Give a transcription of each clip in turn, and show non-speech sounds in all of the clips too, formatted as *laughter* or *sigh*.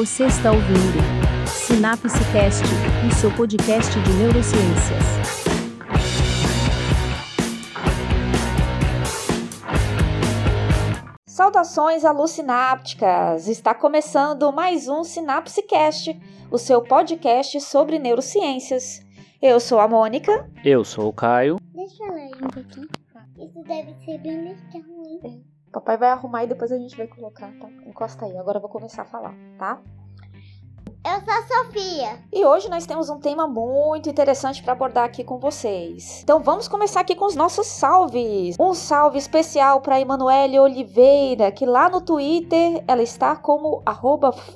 Você está ouvindo Sinapse Cast, o seu podcast de neurociências. Saudações alucinápticas! Está começando mais um Sinapse Cast, o seu podcast sobre neurociências. Eu sou a Mônica. Eu sou o Caio. Deixa eu ler um pouquinho. Isso deve ser bem legal, hein? Papai vai arrumar e depois a gente vai colocar, tá? Encosta aí, agora eu vou começar a falar, tá? Eu sou a Sofia. E hoje nós temos um tema muito interessante para abordar aqui com vocês. Então vamos começar aqui com os nossos salves. Um salve especial para Emanuele Oliveira, que lá no Twitter ela está como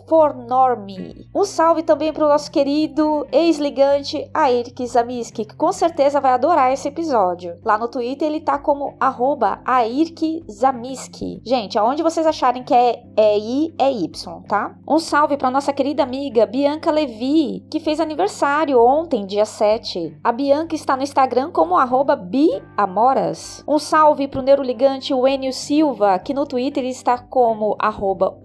@fornorme. Um salve também para o nosso querido ex-ligante Airk Zamiski, que com certeza vai adorar esse episódio. Lá no Twitter ele tá como Airk Zamiski. Gente, aonde vocês acharem que é, é I, é Y, tá? Um salve para nossa querida amiga amiga Bianca Levi, que fez aniversário ontem, dia 7. A Bianca está no Instagram como biamoras. Um salve para o neuroligante Wenio Silva, que no Twitter está como arroba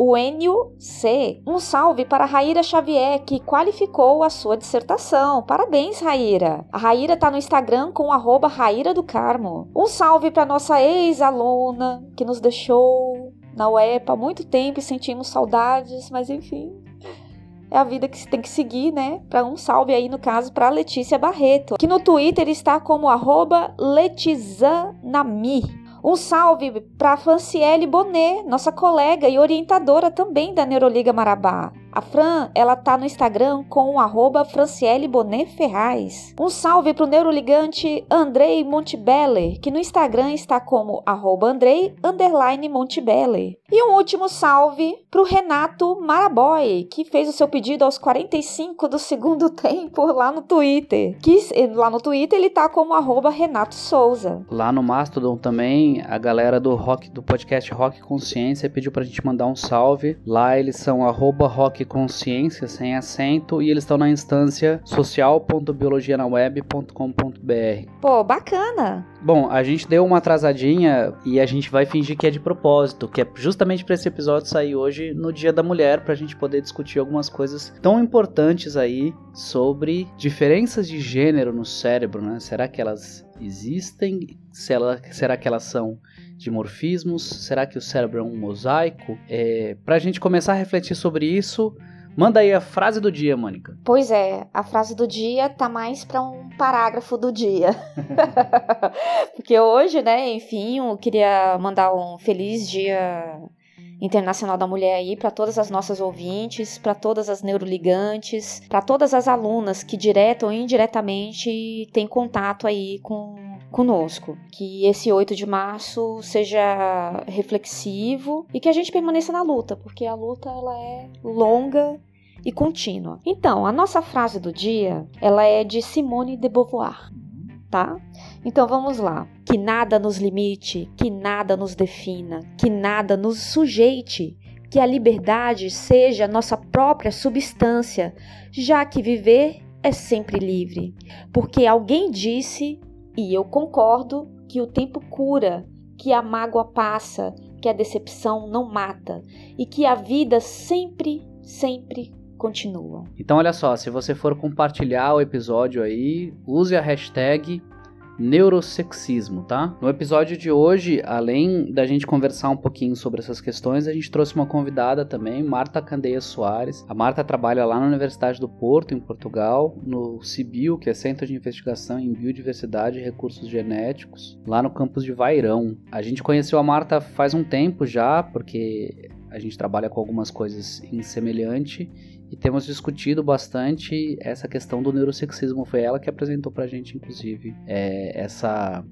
C. Um salve para Raíra Xavier, que qualificou a sua dissertação. Parabéns, Raíra. A Raíra está no Instagram com arroba Raíra do Carmo. Um salve para nossa ex-aluna, que nos deixou na UEPA há muito tempo e sentimos saudades, mas enfim, é a vida que se tem que seguir, né? Para um salve aí, no caso, para Letícia Barreto, que no Twitter está como Letizanami. Um salve para Franciele Bonet, nossa colega e orientadora também da Neuroliga Marabá. A Fran, ela tá no Instagram com o arroba Franciele Bonet Ferraz. Um salve pro neuroligante Andrei Montebeller, que no Instagram está como arroba Andrei underline Montebeller. E um último salve pro Renato Maraboy, que fez o seu pedido aos 45 do segundo *laughs* tempo lá no Twitter. Que lá no Twitter ele tá como arroba Renato Souza. Lá no Mastodon também, a galera do rock do podcast Rock Consciência pediu pra gente mandar um salve. Lá eles são arroba rock consciência sem acento e eles estão na instância social.biologianaweb.com.br. Pô, bacana. Bom, a gente deu uma atrasadinha e a gente vai fingir que é de propósito, que é justamente para esse episódio sair hoje no Dia da Mulher, para a gente poder discutir algumas coisas tão importantes aí sobre diferenças de gênero no cérebro, né? Será que elas existem? Será que elas são dimorfismos? Será que o cérebro é um mosaico? É, Para a gente começar a refletir sobre isso, manda aí a frase do dia, Mônica. Pois é, a frase do dia tá mais para um parágrafo do dia. *laughs* Porque hoje, né, enfim, eu queria mandar um feliz dia Internacional da Mulher aí para todas as nossas ouvintes, para todas as neuroligantes, para todas as alunas que direta ou indiretamente têm contato aí com conosco. Que esse 8 de março seja reflexivo e que a gente permaneça na luta, porque a luta ela é longa e contínua. Então, a nossa frase do dia, ela é de Simone de Beauvoir, tá? Então vamos lá. Que nada nos limite, que nada nos defina, que nada nos sujeite, que a liberdade seja nossa própria substância, já que viver é sempre livre. Porque alguém disse e eu concordo que o tempo cura, que a mágoa passa, que a decepção não mata e que a vida sempre, sempre continua. Então olha só, se você for compartilhar o episódio aí, use a hashtag neurosexismo, tá? No episódio de hoje, além da gente conversar um pouquinho sobre essas questões, a gente trouxe uma convidada também, Marta Candeia Soares. A Marta trabalha lá na Universidade do Porto, em Portugal, no CIBIO, que é Centro de Investigação em Biodiversidade e Recursos Genéticos, lá no campus de Vairão. A gente conheceu a Marta faz um tempo já, porque a gente trabalha com algumas coisas em semelhante e temos discutido bastante essa questão do neurosexismo. Foi ela que apresentou pra gente, inclusive, é, essa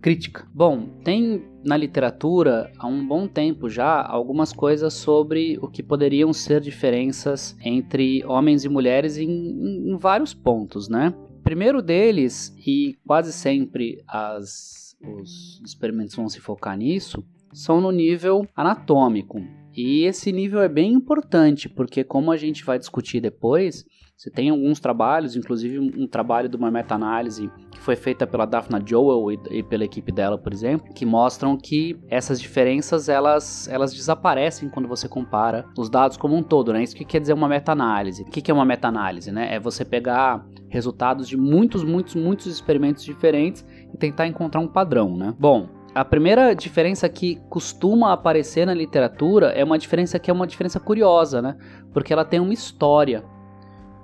crítica. Bom, tem na literatura há um bom tempo já algumas coisas sobre o que poderiam ser diferenças entre homens e mulheres em, em, em vários pontos, né? Primeiro deles, e quase sempre as, os experimentos vão se focar nisso, são no nível anatômico. E esse nível é bem importante, porque como a gente vai discutir depois, você tem alguns trabalhos, inclusive um trabalho de uma meta-análise que foi feita pela Daphna Joel e, e, pela equipe dela, por exemplo, que mostram que essas diferenças elas, elas desaparecem quando você compara os dados como um todo, né? Isso que quer dizer uma meta-análise. O que, que é uma meta-análise, né? É você pegar resultados de muitos, muitos, muitos experimentos diferentes e tentar encontrar um padrão, né? Bom, a primeira diferença que costuma aparecer na literatura é uma diferença que é uma diferença curiosa, né? Porque ela tem uma história.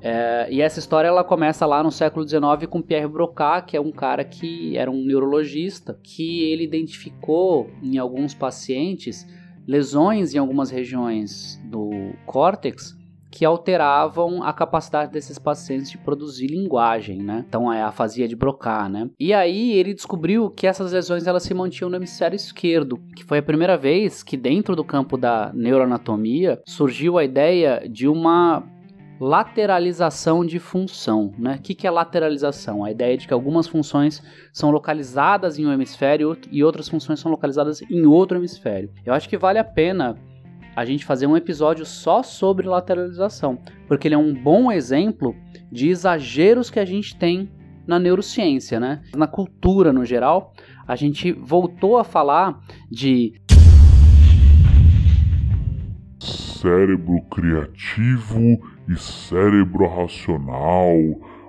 É, e essa história ela começa lá no século XIX com Pierre Broca, que é um cara que era um neurologista, que ele identificou em alguns pacientes lesões em algumas regiões do córtex que alteravam a capacidade desses pacientes de produzir linguagem, né? Então é a afasia de Broca, né? E aí ele descobriu que essas lesões elas se mantinham no hemisfério esquerdo, que foi a primeira vez que dentro do campo da neuroanatomia surgiu a ideia de uma lateralização de função. Né? O que, que é lateralização? A ideia de que algumas funções são localizadas em um hemisfério e outras funções são localizadas em outro hemisfério. Eu acho que vale a pena a gente fazer um episódio só sobre lateralização, porque ele é um bom exemplo de exageros que a gente tem na neurociência, né? Na cultura no geral, a gente voltou a falar de cérebro criativo e cérebro racional.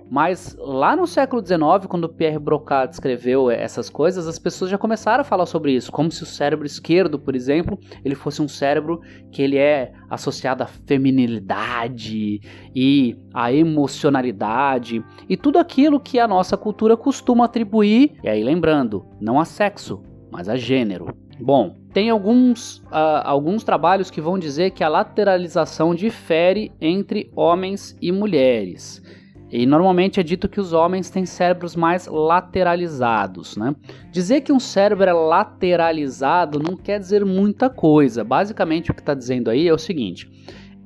Mas lá no século XIX, quando Pierre Broca escreveu essas coisas, as pessoas já começaram a falar sobre isso, como se o cérebro esquerdo, por exemplo, ele fosse um cérebro que ele é associado à feminilidade e à emocionalidade e tudo aquilo que a nossa cultura costuma atribuir, e aí lembrando, não a sexo, mas a gênero. Bom, tem alguns, uh, alguns trabalhos que vão dizer que a lateralização difere entre homens e mulheres. E normalmente é dito que os homens têm cérebros mais lateralizados, né? Dizer que um cérebro é lateralizado não quer dizer muita coisa. Basicamente o que está dizendo aí é o seguinte: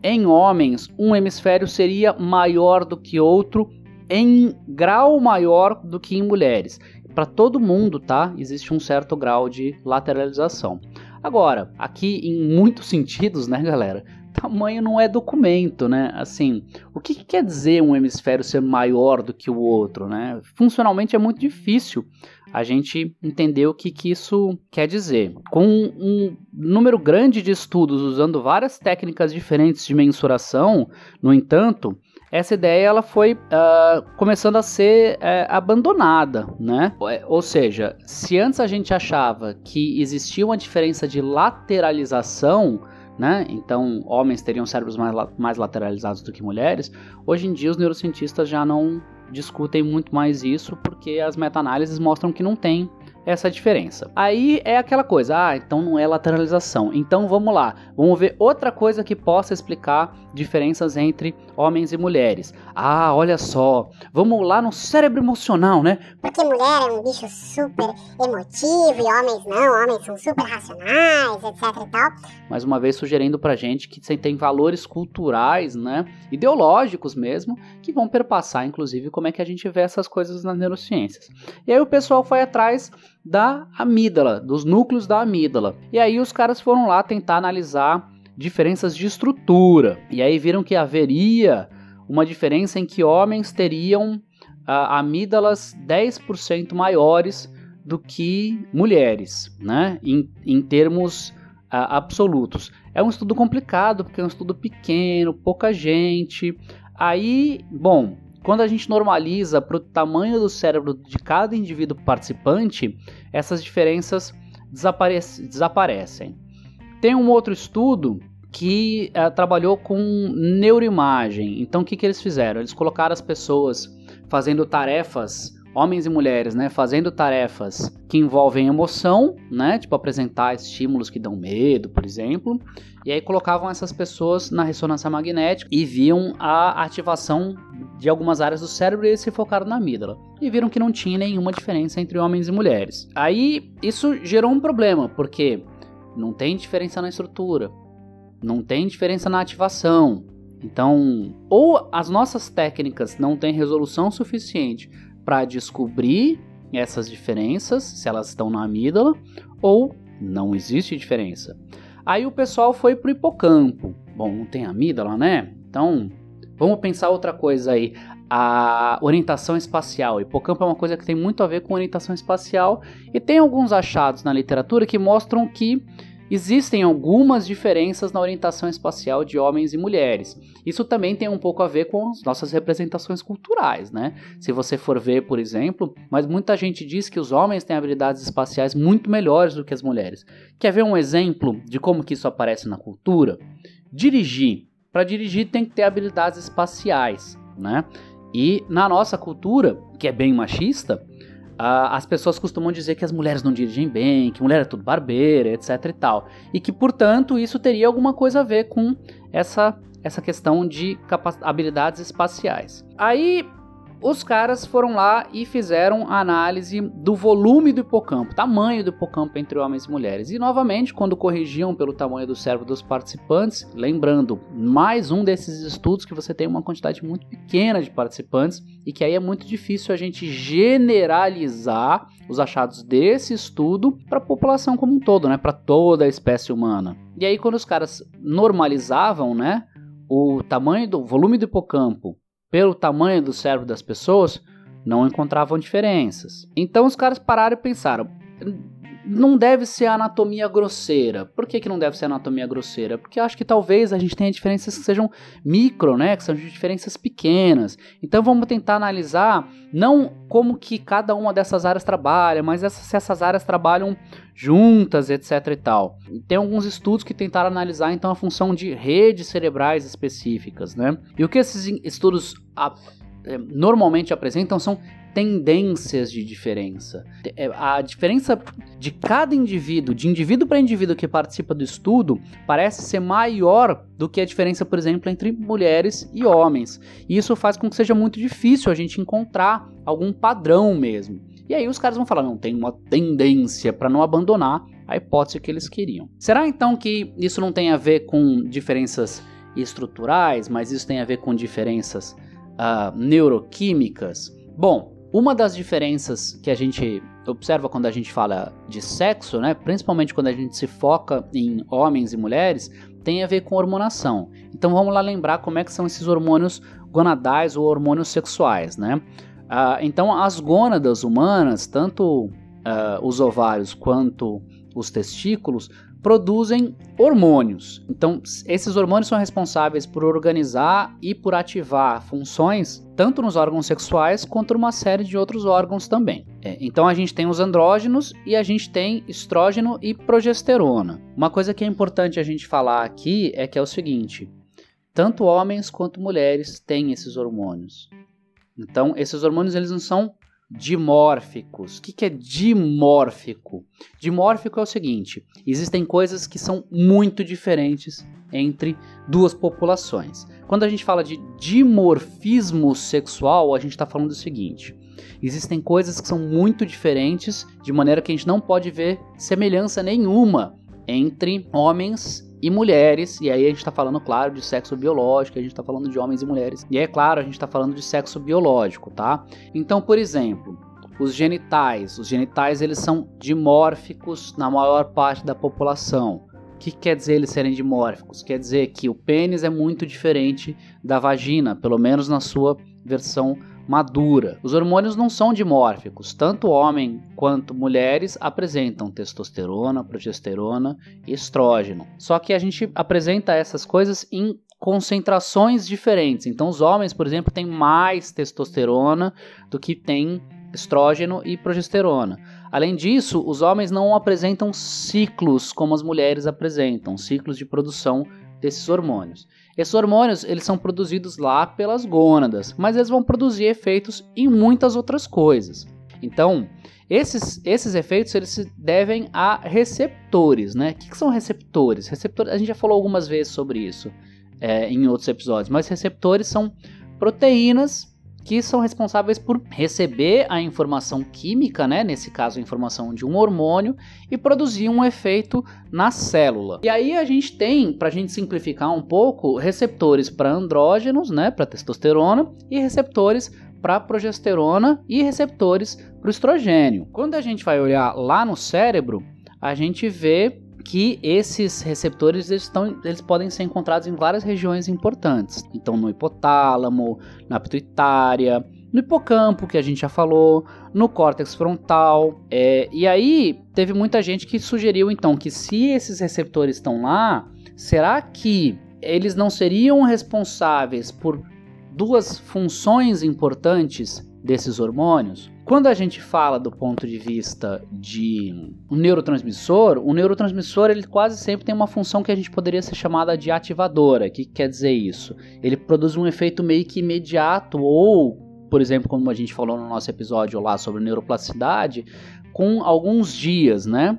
em homens, um hemisfério seria maior do que outro em grau maior do que em mulheres para todo mundo, tá? Existe um certo grau de lateralização. Agora, aqui em muitos sentidos, né, galera? Tamanho não é documento, né? Assim, o que, que quer dizer um hemisfério ser maior do que o outro, né? Funcionalmente é muito difícil a gente entender o que, que isso quer dizer. Com um número grande de estudos usando várias técnicas diferentes de mensuração, no entanto, essa ideia ela foi uh, começando a ser uh, abandonada, né? Ou seja, se antes a gente achava que existia uma diferença de lateralização, né? Então, homens teriam cérebros mais, mais lateralizados do que mulheres. Hoje em dia, os neurocientistas já não discutem muito mais isso porque as meta-análises mostram que não tem essa diferença. Aí é aquela coisa, ah, então não é lateralização. Então vamos lá, vamos ver outra coisa que possa explicar diferenças entre homens e mulheres. Ah, olha só, vamos lá no cérebro emocional, né? Porque mulher é um bicho super emotivo e homens não, homens são super racionais, etc e tal. Mais uma vez sugerindo pra gente que tem valores culturais, né, ideológicos mesmo, que vão perpassar inclusive como é que a gente vê essas coisas nas neurociências. E aí o pessoal foi atrás da amígdala, dos núcleos da amígdala. E aí os caras foram lá tentar analisar diferenças de estrutura. E aí viram que haveria uma diferença em que homens teriam ah, amígdalas 10% maiores do que mulheres, né? Em, em termos ah, absolutos. É um estudo complicado, porque é um estudo pequeno, pouca gente. Aí, bom, quando a gente normaliza para o tamanho do cérebro de cada indivíduo participante, essas diferenças desaparece, desaparecem. Tem um outro estudo que uh, trabalhou com neuroimagem. Então, o que, que eles fizeram? Eles colocaram as pessoas fazendo tarefas homens e mulheres, né, fazendo tarefas que envolvem emoção, né, tipo apresentar estímulos que dão medo, por exemplo, e aí colocavam essas pessoas na ressonância magnética e viam a ativação de algumas áreas do cérebro e eles se focaram na amígdala. E viram que não tinha nenhuma diferença entre homens e mulheres. Aí isso gerou um problema, porque não tem diferença na estrutura, não tem diferença na ativação. Então, ou as nossas técnicas não têm resolução suficiente para descobrir essas diferenças, se elas estão na amígdala, ou não existe diferença. Aí o pessoal foi pro hipocampo. Bom, não tem amígdala, né? Então, vamos pensar outra coisa aí. A orientação espacial. O hipocampo é uma coisa que tem muito a ver com orientação espacial e tem alguns achados na literatura que mostram que Existem algumas diferenças na orientação espacial de homens e mulheres. Isso também tem um pouco a ver com as nossas representações culturais, né? Se você for ver, por exemplo, mas muita gente diz que os homens têm habilidades espaciais muito melhores do que as mulheres. Quer ver um exemplo de como que isso aparece na cultura? Dirigir. Para dirigir tem que ter habilidades espaciais, né? E na nossa cultura, que é bem machista, Uh, as pessoas costumam dizer que as mulheres não dirigem bem, que mulher é tudo barbeira, etc e tal. E que, portanto, isso teria alguma coisa a ver com essa, essa questão de habilidades espaciais. Aí os caras foram lá e fizeram a análise do volume do hipocampo, tamanho do hipocampo entre homens e mulheres. E novamente, quando corrigiam pelo tamanho do cérebro dos participantes, lembrando, mais um desses estudos que você tem uma quantidade muito pequena de participantes e que aí é muito difícil a gente generalizar os achados desse estudo para a população como um todo, né, para toda a espécie humana. E aí quando os caras normalizavam, né, o tamanho do volume do hipocampo pelo tamanho do cérebro das pessoas, não encontravam diferenças. Então os caras pararam e pensaram: não deve ser anatomia grosseira. Por que, que não deve ser anatomia grosseira? Porque acho que talvez a gente tenha diferenças que sejam micro, né? Que sejam diferenças pequenas. Então vamos tentar analisar não como que cada uma dessas áreas trabalha, mas essa, se essas áreas trabalham juntas, etc e tal. Tem alguns estudos que tentaram analisar então a função de redes cerebrais específicas, né? E o que esses estudos é, normalmente apresentam são tendências de diferença. É, a diferença de cada indivíduo, de indivíduo para indivíduo que participa do estudo, parece ser maior do que a diferença, por exemplo, entre mulheres e homens. E isso faz com que seja muito difícil a gente encontrar algum padrão mesmo. E aí os caras vão falar, não, tem uma tendência para não abandonar a hipótese que eles queriam. Será então que isso não tem a ver com diferenças estruturais, mas isso tem a ver com diferenças uh, neuroquímicas? Bom, uma das diferenças que a gente observa quando a gente fala de sexo, né, principalmente quando a gente se foca em homens e mulheres, tem a ver com hormonação. Então vamos lá lembrar como é que são esses hormônios gonadais ou hormônios sexuais, né? Ah, então as gônadas humanas, tanto ah, os ovários quanto os testículos, produzem hormônios. Então, esses hormônios são responsáveis por organizar e por ativar funções tanto nos órgãos sexuais quanto numa série de outros órgãos também. É, então, a gente tem os andrógenos e a gente tem estrógeno e progesterona. Uma coisa que é importante a gente falar aqui é que é o seguinte: tanto homens quanto mulheres têm esses hormônios. Então, esses hormônios eles não são dimórficos. O que, que é dimórfico? Dimórfico é o seguinte: existem coisas que são muito diferentes entre duas populações. Quando a gente fala de dimorfismo sexual, a gente está falando do seguinte: existem coisas que são muito diferentes, de maneira que a gente não pode ver semelhança nenhuma entre homens e mulheres, e aí a gente está falando, claro, de sexo biológico, a gente está falando de homens e mulheres, e é claro, a gente está falando de sexo biológico, tá? Então, por exemplo, os genitais, os genitais eles são dimórficos na maior parte da população. O que quer dizer eles serem dimórficos? Quer dizer que o pênis é muito diferente da vagina, pelo menos na sua versão madura. Os hormônios não são dimórficos, tanto homem quanto mulheres apresentam testosterona, progesterona e estrógeno. Só que a gente apresenta essas coisas em concentrações diferentes. Então, os homens, por exemplo, têm mais testosterona do que tem estrógeno e progesterona. Além disso, os homens não apresentam ciclos como as mulheres apresentam, ciclos de produção desses hormônios. Esses hormônios eles são produzidos lá pelas gônadas, mas eles vão produzir efeitos em muitas outras coisas. Então, esses, esses efeitos eles se devem a receptores, né? O que, que são receptores? Receptores, a gente já falou algumas vezes sobre isso é, em outros episódios, mas receptores são proteínas que são responsáveis por receber a informação química, né, nesse caso a informação de um hormônio, e produzir um efeito na célula. E aí a gente tem, para a gente simplificar um pouco, receptores para andrógenos, né, para testosterona, e receptores para progesterona e receptores para o estrogênio. Quando a gente vai olhar lá no cérebro, a gente vê que esses receptores eles, estão, eles podem ser encontrados em várias regiões importantes. Então, no hipotálamo, na pituitária, no hipocampo, que a gente já falou, no córtex frontal. É, e aí, teve muita gente que sugeriu então que se esses receptores estão lá, será que eles não seriam responsáveis por duas funções importantes desses hormônios? Quando a gente fala do ponto de vista de um neurotransmissor, o neurotransmissor ele quase sempre tem uma função que a gente poderia ser chamada de ativadora. O que quer dizer isso? Ele produz um efeito meio que imediato ou por exemplo, como a gente falou no nosso episódio lá sobre neuroplasticidade, com alguns dias, né?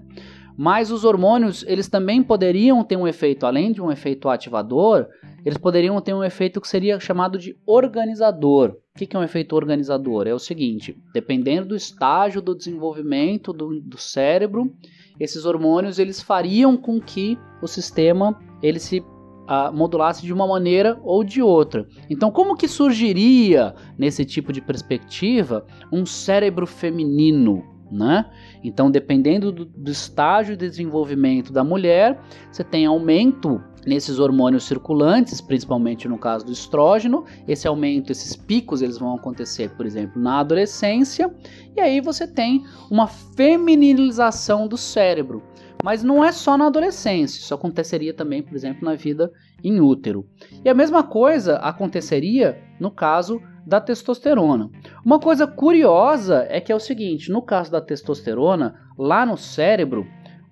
Mas os hormônios, eles também poderiam ter um efeito, além de um efeito ativador, eles poderiam ter um efeito que seria chamado de organizador. O que é um efeito organizador? É o seguinte: dependendo do estágio do desenvolvimento do, do cérebro, esses hormônios eles fariam com que o sistema ele se uh, modulasse de uma maneira ou de outra. Então, como que surgiria nesse tipo de perspectiva um cérebro feminino? Né? Então, dependendo do, do, estágio de desenvolvimento da mulher, você tem aumento nesses hormônios circulantes, principalmente no caso do estrógeno. Esse aumento, esses picos, eles vão acontecer, por exemplo, na adolescência, e aí você tem uma feminilização do cérebro. Mas não é só na adolescência, isso aconteceria também, por exemplo, na vida em útero. E a mesma coisa aconteceria no caso da testosterona. Uma coisa curiosa é que é o seguinte, no caso da testosterona, lá no cérebro,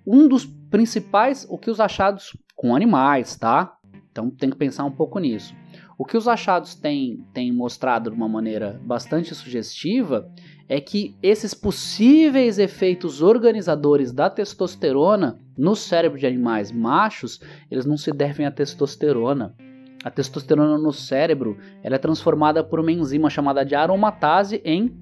um dos principais, o que os achados com animais, tá? Então tem que pensar um pouco nisso. O que os achados têm, têm mostrado de uma maneira bastante sugestiva é que esses possíveis efeitos organizadores da testosterona no cérebro de animais machos, eles não se devem à testosterona. A testosterona no cérebro ela é transformada por uma enzima chamada de aromatase em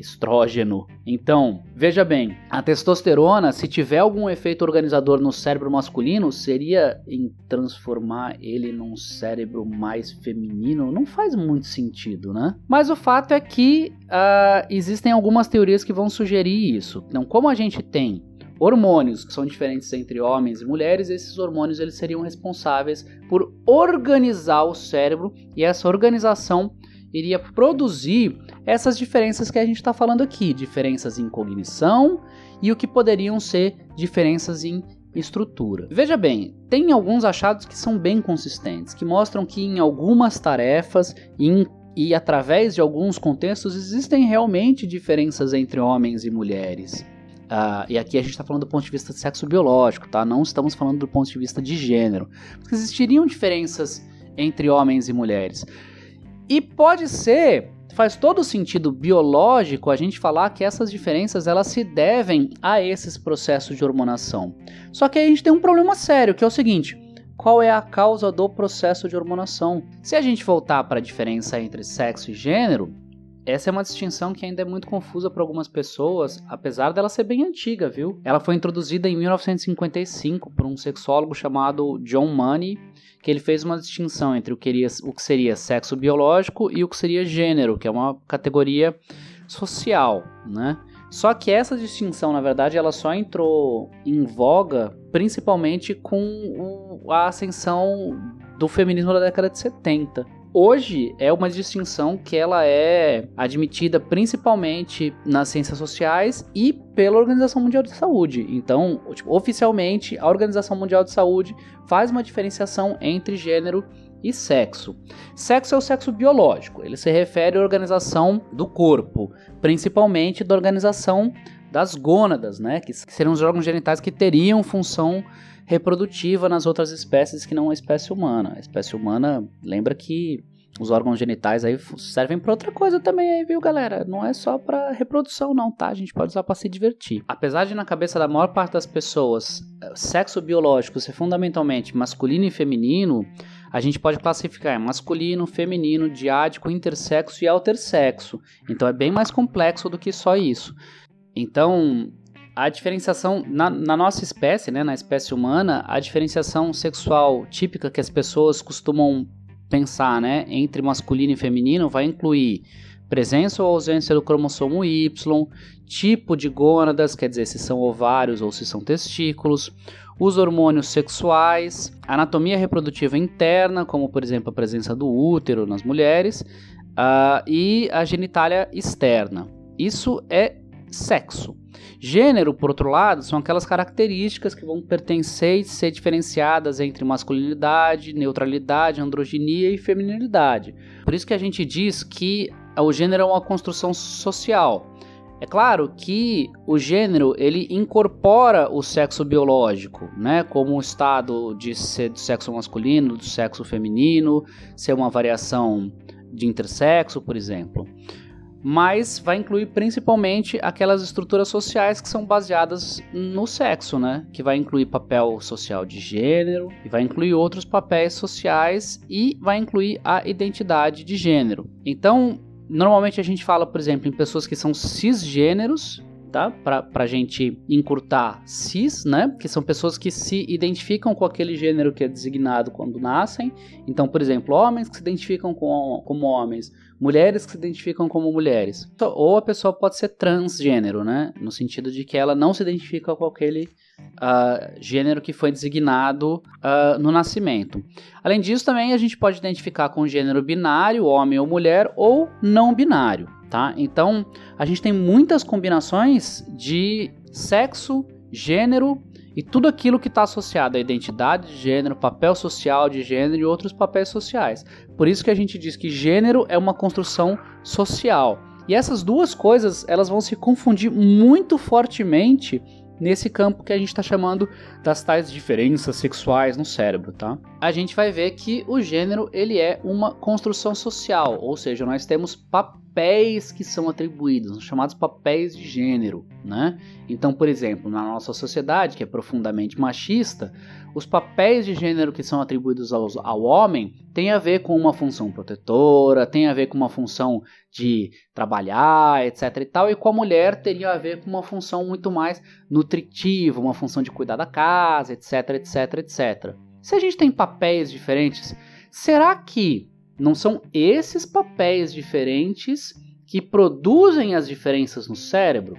estrógeno. Então, veja bem, a testosterona, se tiver algum efeito organizador no cérebro masculino, seria em transformar ele num cérebro mais feminino? Não faz muito sentido, né? Mas o fato é que uh, existem algumas teorias que vão sugerir isso. Então, como a gente tem hormônios que são diferentes entre homens e mulheres, esses hormônios eles seriam responsáveis por organizar o cérebro e essa organização iria produzir essas diferenças que a gente está falando aqui, diferenças em cognição e o que poderiam ser diferenças em estrutura. Veja bem, tem alguns achados que são bem consistentes, que mostram que em algumas tarefas em, e através de alguns contextos existem realmente diferenças entre homens e mulheres. Uh, e aqui a gente está falando do ponto de vista de sexo biológico, tá? Não estamos falando do ponto de vista de gênero. Porque existiriam diferenças entre homens e mulheres. E pode ser, faz todo sentido biológico a gente falar que essas diferenças elas se devem a esses processos de hormonação. Só que aí a gente tem um problema sério, que é o seguinte: qual é a causa do processo de hormonação? Se a gente voltar para a diferença entre sexo e gênero, essa é uma distinção que ainda é muito confusa para algumas pessoas, apesar dela ser bem antiga, viu? Ela foi introduzida em 1955 por um sexólogo chamado John Money, que ele fez uma distinção entre o que, seria, o que seria sexo biológico e o que seria gênero, que é uma categoria social, né? Só que essa distinção, na verdade, ela só entrou em voga principalmente com a ascensão do feminismo da década de 70. Hoje é uma distinção que ela é admitida principalmente nas ciências sociais e pela Organização Mundial de Saúde. Então, tipo, oficialmente, a Organização Mundial de Saúde faz uma diferenciação entre gênero e sexo. Sexo é o sexo biológico, ele se refere à organização do corpo, principalmente da organização das gônadas, né, que seriam os órgãos genitais que teriam função reprodutiva nas outras espécies que não a espécie humana. A espécie humana, lembra que os órgãos genitais aí servem para outra coisa também aí, viu, galera? Não é só para reprodução não, tá? A gente pode usar para se divertir. Apesar de na cabeça da maior parte das pessoas, eh, sexo biológico ser fundamentalmente masculino e feminino, a gente pode classificar masculino, feminino, diádico, intersexo e altersexo. Então é bem mais complexo do que só isso. Então, a diferenciação na, na, nossa espécie, né, na espécie humana, a diferenciação sexual típica que as pessoas costumam pensar, né, entre masculino e feminino vai incluir presença ou ausência do cromossomo Y, tipo de gônadas, quer dizer, se são ovários ou se são testículos, os hormônios sexuais, anatomia reprodutiva interna, como por exemplo a presença do útero nas mulheres, uh, e a genitália externa. Isso é sexo. Gênero, por outro lado, são aquelas características que vão pertencer e ser diferenciadas entre masculinidade, neutralidade, androginia e feminilidade. Por isso que a gente diz que o gênero é uma construção social. É claro que o gênero ele incorpora o sexo biológico, né, como um estado de ser do sexo masculino, do sexo feminino, ser uma variação de intersexo, por exemplo mas vai incluir principalmente aquelas estruturas sociais que são baseadas no sexo, né? Que vai incluir papel social de gênero, e vai incluir outros papéis sociais e vai incluir a identidade de gênero. Então, normalmente a gente fala, por exemplo, em pessoas que são cisgêneros, tá? Pra, pra gente encurtar cis, né? Que são pessoas que se identificam com aquele gênero que é designado quando nascem. Então, por exemplo, homens que se identificam com, como homens, mulheres que se identificam como mulheres. Ou a pessoa pode ser transgênero, né? No sentido de que ela não se identifica com aquele uh, gênero que foi designado uh, no nascimento. Além disso, também a gente pode identificar com gênero binário, homem ou mulher, ou não binário, tá? Então, a gente tem muitas combinações de sexo, gênero e tudo aquilo que está associado à identidade de gênero, papel social de gênero e outros papéis sociais. Por isso que a gente diz que gênero é uma construção social. E essas duas coisas elas vão se confundir muito fortemente nesse campo que a gente está chamando das tais diferenças sexuais no cérebro, tá? A gente vai ver que o gênero ele é uma construção social, ou seja, nós temos papéis que são atribuídos, chamados papéis de gênero, né? Então, por exemplo, na nossa sociedade, que é profundamente machista, os papéis de gênero que são atribuídos ao, ao homem têm a ver com uma função protetora, tem a ver com uma função de trabalhar, etc e tal, e com a mulher teria a ver com uma função muito mais nutritiva, uma função de cuidar da casa, etc, etc, etc. Se a gente tem papéis diferentes, será que não são esses papéis diferentes que produzem as diferenças no cérebro?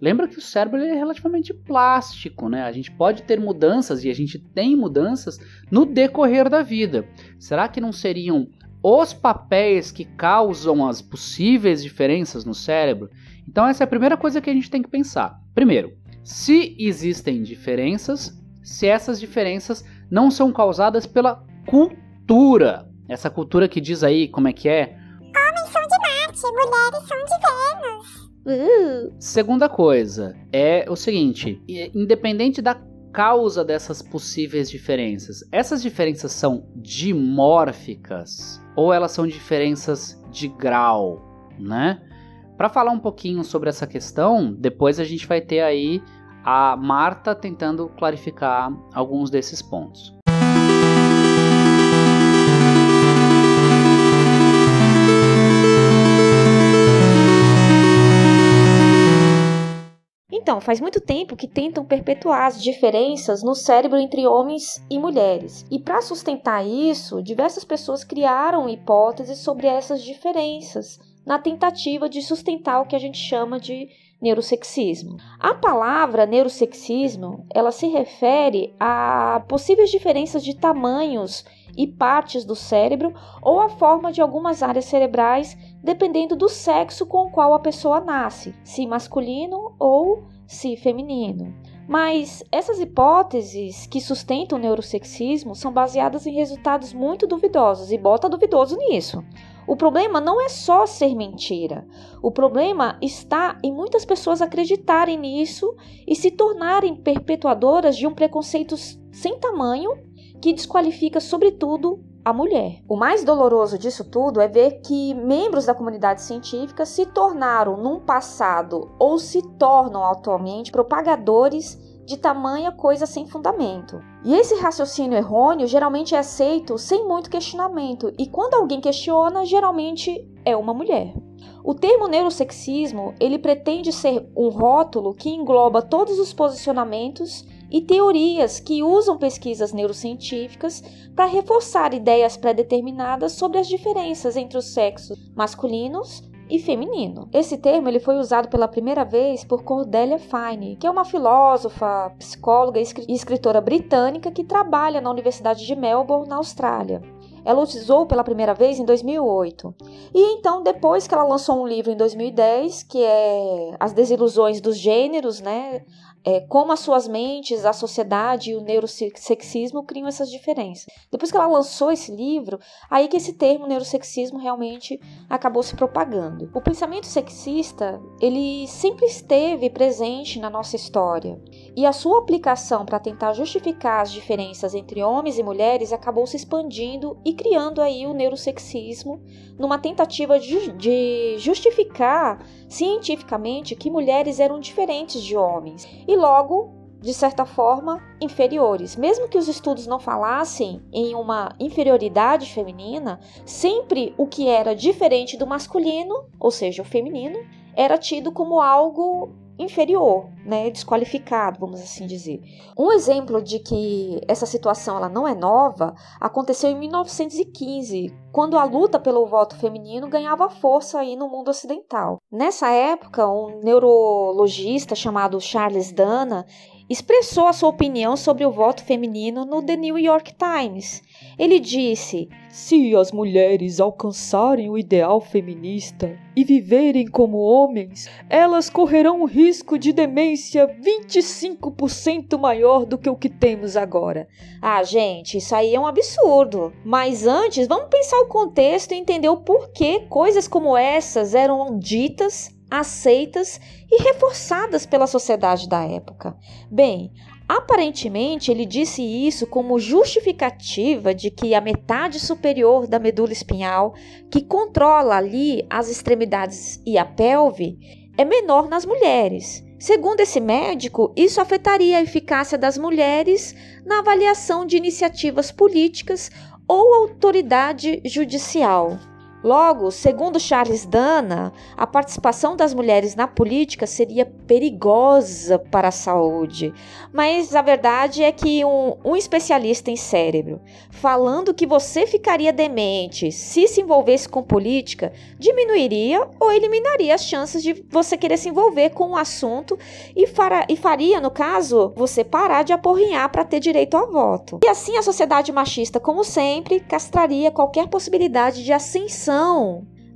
Lembra que o cérebro é relativamente plástico, né? A gente pode ter mudanças e a gente tem mudanças no decorrer da vida. Será que não seriam os papéis que causam as possíveis diferenças no cérebro? Então essa é a primeira coisa que a gente tem que pensar. Primeiro, se existem diferenças, se essas diferenças não são causadas pela cultura. Essa cultura que diz aí como é que é? Homens são de Marte, mulheres são de Vênus. Uh. Segunda coisa é o seguinte: independente da causa dessas possíveis diferenças, essas diferenças são dimórficas ou elas são diferenças de grau, né? Para falar um pouquinho sobre essa questão, depois a gente vai ter aí a Marta tentando clarificar alguns desses pontos. Então, faz muito tempo que tentam perpetuar as diferenças no cérebro entre homens e mulheres. E para sustentar isso, diversas pessoas criaram hipóteses sobre essas diferenças, na tentativa de sustentar o que a gente chama de neurosexismo. A palavra neurosexismo, ela se refere a possíveis diferenças de tamanhos e partes do cérebro ou a forma de algumas áreas cerebrais, dependendo do sexo com o qual a pessoa nasce, se masculino ou se feminino. Mas essas hipóteses que sustentam o neurosexismo são baseadas em resultados muito duvidosos e bota duvidoso nisso. O problema não é só ser mentira. O problema está em muitas pessoas acreditarem nisso e se tornarem perpetuadoras de um preconceito sem tamanho que desqualifica, sobretudo, a mulher. O mais doloroso disso tudo é ver que membros da comunidade científica se tornaram, num passado, ou se tornam atualmente propagadores de tamanha coisa sem fundamento. E esse raciocínio errôneo geralmente é aceito sem muito questionamento, e quando alguém questiona, geralmente é uma mulher. O termo neurosexismo, ele pretende ser um rótulo que engloba todos os posicionamentos e teorias que usam pesquisas neurocientíficas para reforçar ideias pré-determinadas sobre as diferenças entre os sexos masculinos e feminino. Esse termo ele foi usado pela primeira vez por Cordelia Fine, que é uma filósofa, psicóloga e escritora britânica que trabalha na Universidade de Melbourne, na Austrália. Ela usou pela primeira vez em 2008. E então, depois que ela lançou um livro em 2010, que é As Desilusões dos Gêneros, né? É, como as suas mentes, a sociedade e o neurosexismo criam essas diferenças. Depois que ela lançou esse livro, aí que esse termo neurosexismo realmente acabou se propagando. O pensamento sexista, ele sempre esteve presente na nossa história, e a sua aplicação para tentar justificar as diferenças entre homens e mulheres acabou se expandindo e criando aí o neurosexismo numa tentativa de, justificar cientificamente que mulheres eram diferentes de homens e logo, de certa forma, inferiores. Mesmo que os estudos não falassem em uma inferioridade feminina, sempre o que era diferente do masculino, ou seja, o feminino, era tido como algo inferior, né, desqualificado, vamos assim dizer. Um exemplo de que essa situação ela não é nova aconteceu em 1915, quando a luta pelo voto feminino ganhava força aí no mundo ocidental. Nessa época, um neurologista chamado Charles Dana expressou a sua opinião sobre o voto feminino no The New York Times. Ele disse: Se as mulheres alcançarem o ideal feminista e viverem como homens, elas correrão um risco de demência 25% maior do que o que temos agora. Ah, gente, isso aí é um absurdo. Mas antes, vamos pensar o contexto e entender o porquê coisas como essas eram ditas aceitas e reforçadas pela sociedade da época. Bem, aparentemente ele disse isso como justificativa de que a metade superior da medula espinhal, que controla ali as extremidades e a pelve, é menor nas mulheres. Segundo esse médico, isso afetaria a eficácia das mulheres na avaliação de iniciativas políticas ou autoridade judicial. Logo, segundo Charles Dana, a participação das mulheres na política seria perigosa para a saúde. Mas a verdade é que um, um, especialista em cérebro, falando que você ficaria demente se se envolvesse com política, diminuiria ou eliminaria as chances de você querer se envolver com o um assunto e, fará, e faria, no caso, você parar de aporrinhar para ter direito ao voto. E assim a sociedade machista, como sempre, castraria qualquer possibilidade de ascensão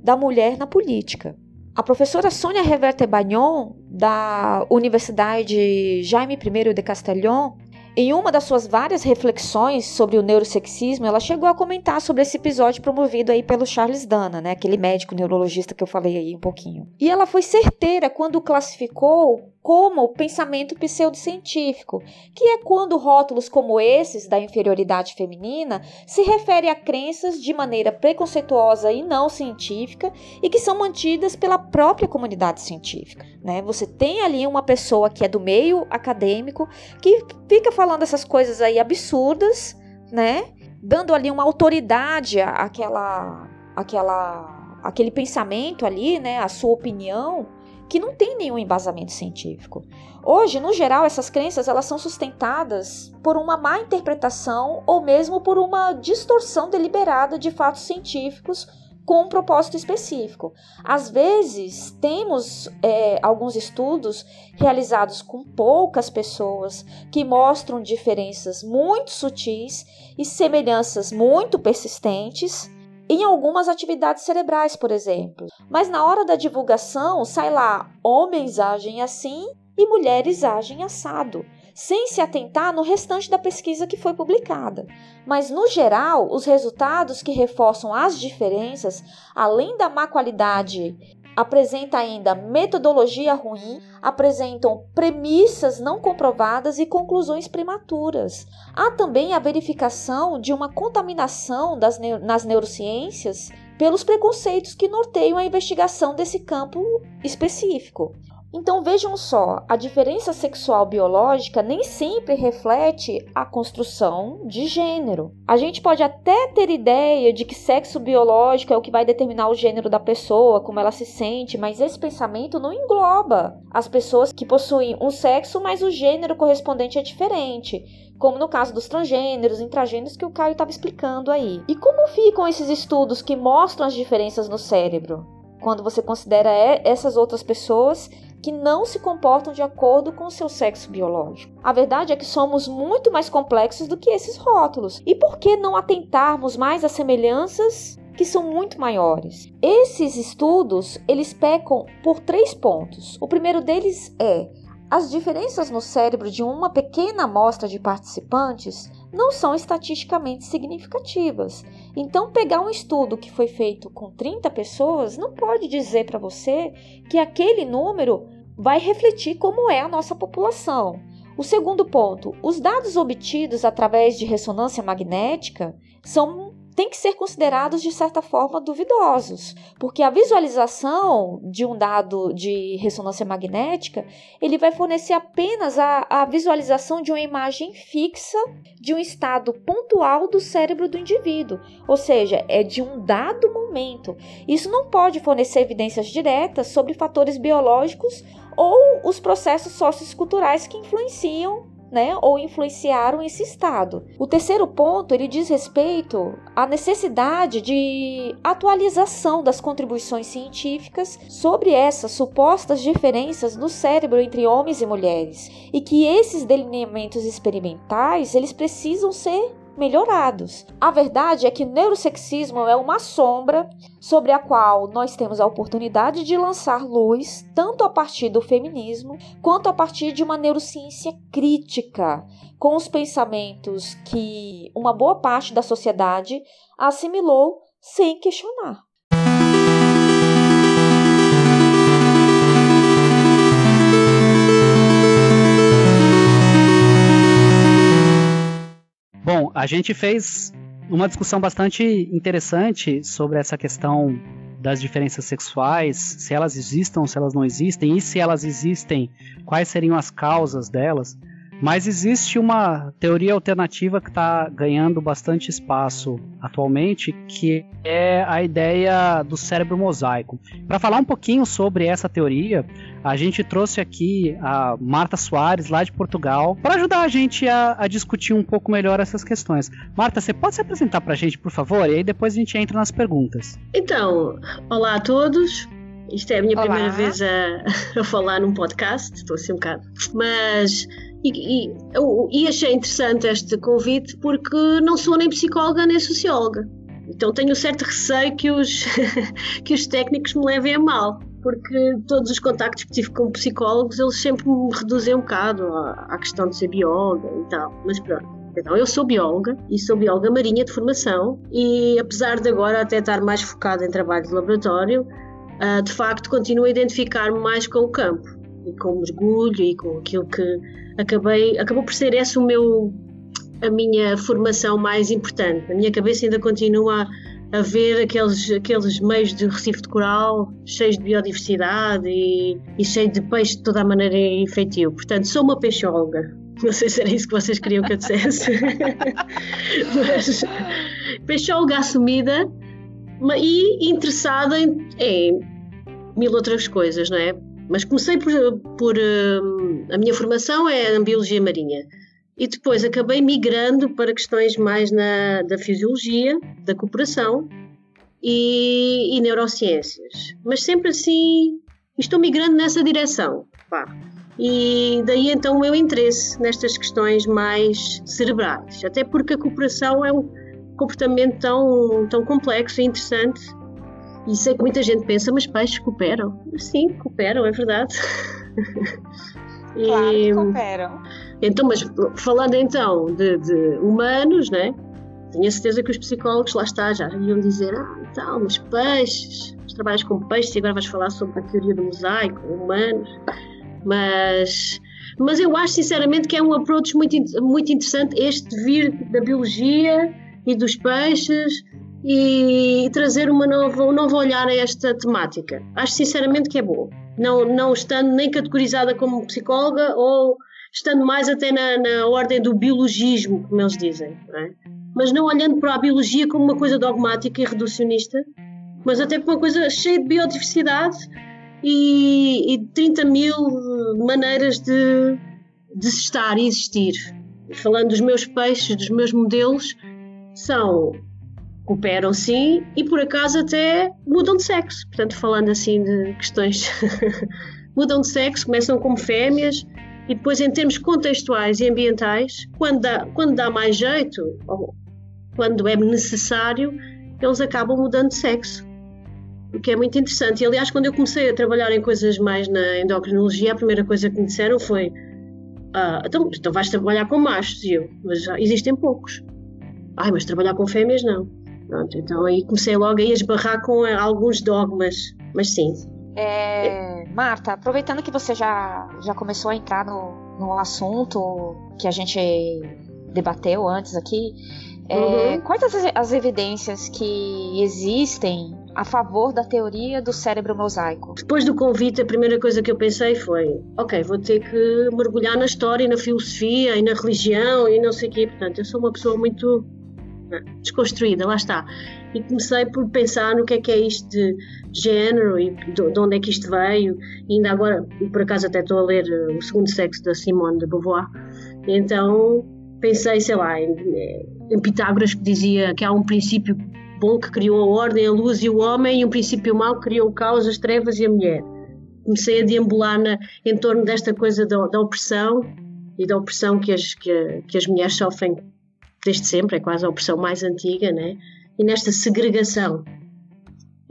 da mulher na política. A professora Sônia Reverte Bagnon, da Universidade Jaime I de Castellón, em uma das suas várias reflexões sobre o neurosexismo, ela chegou a comentar sobre esse episódio promovido aí pelo Charles Dana, né, aquele médico neurologista que eu falei aí um pouquinho. E ela foi certeira quando classificou como pensamento pseudocientífico, que é quando rótulos como esses da inferioridade feminina se refere a crenças de maneira preconceituosa e não científica e que são mantidas pela própria comunidade científica. Né? Você tem ali uma pessoa que é do meio acadêmico que fica falando essas coisas aí absurdas, né? Dando ali uma autoridade àquela, àquela, àquele pensamento ali, né? A sua opinião que não tem nenhum embasamento científico. Hoje, no geral, essas crenças elas são sustentadas por uma má interpretação ou mesmo por uma distorção deliberada de fatos científicos com um propósito específico. Às vezes, temos é, alguns estudos realizados com poucas pessoas que mostram diferenças muito sutis e semelhanças muito persistentes em algumas atividades cerebrais, por exemplo. Mas na hora da divulgação, sai lá: homens agem assim e mulheres agem assado, sem se atentar no restante da pesquisa que foi publicada. Mas, no geral, os resultados que reforçam as diferenças, além da má qualidade apresenta ainda metodologia ruim, apresentam premissas não comprovadas e conclusões prematuras. Há também a verificação de uma contaminação das nas neurociências pelos preconceitos que norteiam a investigação desse campo específico. Então vejam só, a diferença sexual biológica nem sempre reflete a construção de gênero. A gente pode até ter ideia de que sexo biológico é o que vai determinar o gênero da pessoa, como ela se sente, mas esse pensamento não engloba as pessoas que possuem um sexo, mas o gênero correspondente é diferente como no caso dos transgêneros, intragêneros que o Caio estava explicando aí. E como ficam esses estudos que mostram as diferenças no cérebro? quando você considera essas outras pessoas que não se comportam de acordo com o seu sexo biológico. A verdade é que somos muito mais complexos do que esses rótulos. E por que não atentarmos mais às semelhanças que são muito maiores? Esses estudos, eles pecam por três pontos. O primeiro deles é as diferenças no cérebro de uma pequena amostra de participantes não são estatisticamente significativas. Então, pegar um estudo que foi feito com 30 pessoas não pode dizer para você que aquele número vai refletir como é a nossa população. O segundo ponto, os dados obtidos através de ressonância magnética são têm que ser considerados de certa forma duvidosos, porque a visualização de um dado de ressonância magnética ele vai fornecer apenas a, a visualização de uma imagem fixa de um estado pontual do cérebro do indivíduo, ou seja, é de um dado momento. Isso não pode fornecer evidências diretas sobre fatores biológicos ou os processos socioculturais que influenciam né, ou influenciaram esse estado. O terceiro ponto, ele diz respeito à necessidade de atualização das contribuições científicas sobre essas supostas diferenças no cérebro entre homens e mulheres, e que esses delineamentos experimentais, eles precisam ser melhorados. A verdade é que o neurosexismo é uma sombra sobre a qual nós temos a oportunidade de lançar luz, tanto a partir do feminismo, quanto a partir de uma neurociência crítica, com os pensamentos que uma boa parte da sociedade assimilou sem questionar. Bom, a gente fez uma discussão bastante interessante sobre essa questão das diferenças sexuais, se elas existem se elas não existem, e se elas existem, quais seriam as causas delas. Mas existe uma teoria alternativa que está ganhando bastante espaço atualmente, que é a ideia do cérebro mosaico. Para falar um pouquinho sobre essa teoria, a gente trouxe aqui a Marta Soares, lá de Portugal, para ajudar a gente a, a, discutir um pouco melhor essas questões. Marta, você pode se apresentar para a gente, por favor? E aí depois a gente entra nas perguntas. Então, olá a todos. Isto é a minha Olá. primeira vez a, *laughs* a falar num podcast, estou assim um bocado. Mas e, e, eu, e achei interessante este convite porque não sou nem psicóloga nem socióloga. Então tenho um certo receio que os, *laughs* que os técnicos me levem a mal, porque todos os contactos que tive com psicólogos eles sempre me reduzem um bocado à, à questão de ser bióloga e tal. Mas pronto. Então, eu sou bióloga e sou bióloga marinha de formação e apesar de agora até estar mais focada em trabalho de laboratório, uh, de facto continuo a identificar-me mais com o campo e com mergulho e com aquilo que acabei, acabou por ser esse o meu a minha formação mais importante. A minha cabeça ainda continua a, ver aqueles, aqueles meios de recife de coral cheios de biodiversidade e, e cheios de peixe de toda a maneira efetivo. Portanto, sou uma peixóloga. Não sei se era isso que vocês queriam que eu dissesse. *laughs* Mas peixóloga assumida e interessada em, em mil outras coisas, não é? Mas comecei por, por uh, a minha formação é em biologia marinha e depois acabei migrando para questões mais na, da fisiologia, da cooperação e, e neurociências. Mas sempre assim, estou migrando nessa direção. Pá. E daí então o meu interesse nestas questões mais cerebrais, até porque a cooperação é um comportamento tão, tão complexo e interessante e sei que muita gente pensa, mas peixes cooperam. Sim, cooperam, é verdade. *laughs* Claro e, que cooperam. Então, mas falando então de, de humanos, né? Tenho a certeza que os psicólogos, lá está, já iam dizer, ah, então, mas peixes, trabalhas com peixes e agora vais falar sobre a teoria do mosaico, humanos. Mas, mas eu acho sinceramente que é um approach muito, muito interessante este de vir da biologia e dos peixes e trazer uma nova, um novo olhar a esta temática. Acho sinceramente que é bom. Não, não estando nem categorizada como psicóloga ou estando mais até na, na ordem do biologismo, como eles dizem. Não é? Mas não olhando para a biologia como uma coisa dogmática e reducionista, mas até como uma coisa cheia de biodiversidade e, e 30 mil maneiras de, de estar e existir. Falando dos meus peixes, dos meus modelos, são cooperam sim e por acaso até mudam de sexo. Portanto, falando assim de questões, *laughs* mudam de sexo, começam como fêmeas e depois, em termos contextuais e ambientais, quando dá, quando dá mais jeito, ou quando é necessário, eles acabam mudando de sexo. O que é muito interessante. E aliás, quando eu comecei a trabalhar em coisas mais na endocrinologia, a primeira coisa que me disseram foi: ah, então, então vais trabalhar com machos. E eu, mas existem poucos. Ai, mas trabalhar com fêmeas não. Pronto, então aí comecei logo a esbarrar com alguns dogmas. Mas sim, é, Marta, aproveitando que você já, já começou a entrar no, no assunto que a gente debateu antes aqui, é, uhum. quais as, as evidências que existem a favor da teoria do cérebro mosaico? Depois do convite, a primeira coisa que eu pensei foi: ok, vou ter que mergulhar na história e na filosofia e na religião e não sei o quê. Portanto, eu sou uma pessoa muito desconstruída, lá está. E comecei por pensar no que é que é isto de género e de onde é que isto veio. E ainda agora, por acaso, até estou a ler eh, O Segundo Sexo da Simone de Beauvoir. Então pensei, sei lá, em, em Pitágoras que dizia que há um princípio bom que criou a ordem, a luz e o homem, e um princípio mau que criou o caos, as trevas e a mulher. Comecei a deambular na, em torno desta coisa da, da opressão e da opressão que as, que, que as mulheres sofrem desde sempre, é quase a opressão mais antiga, né? e nesta segregação.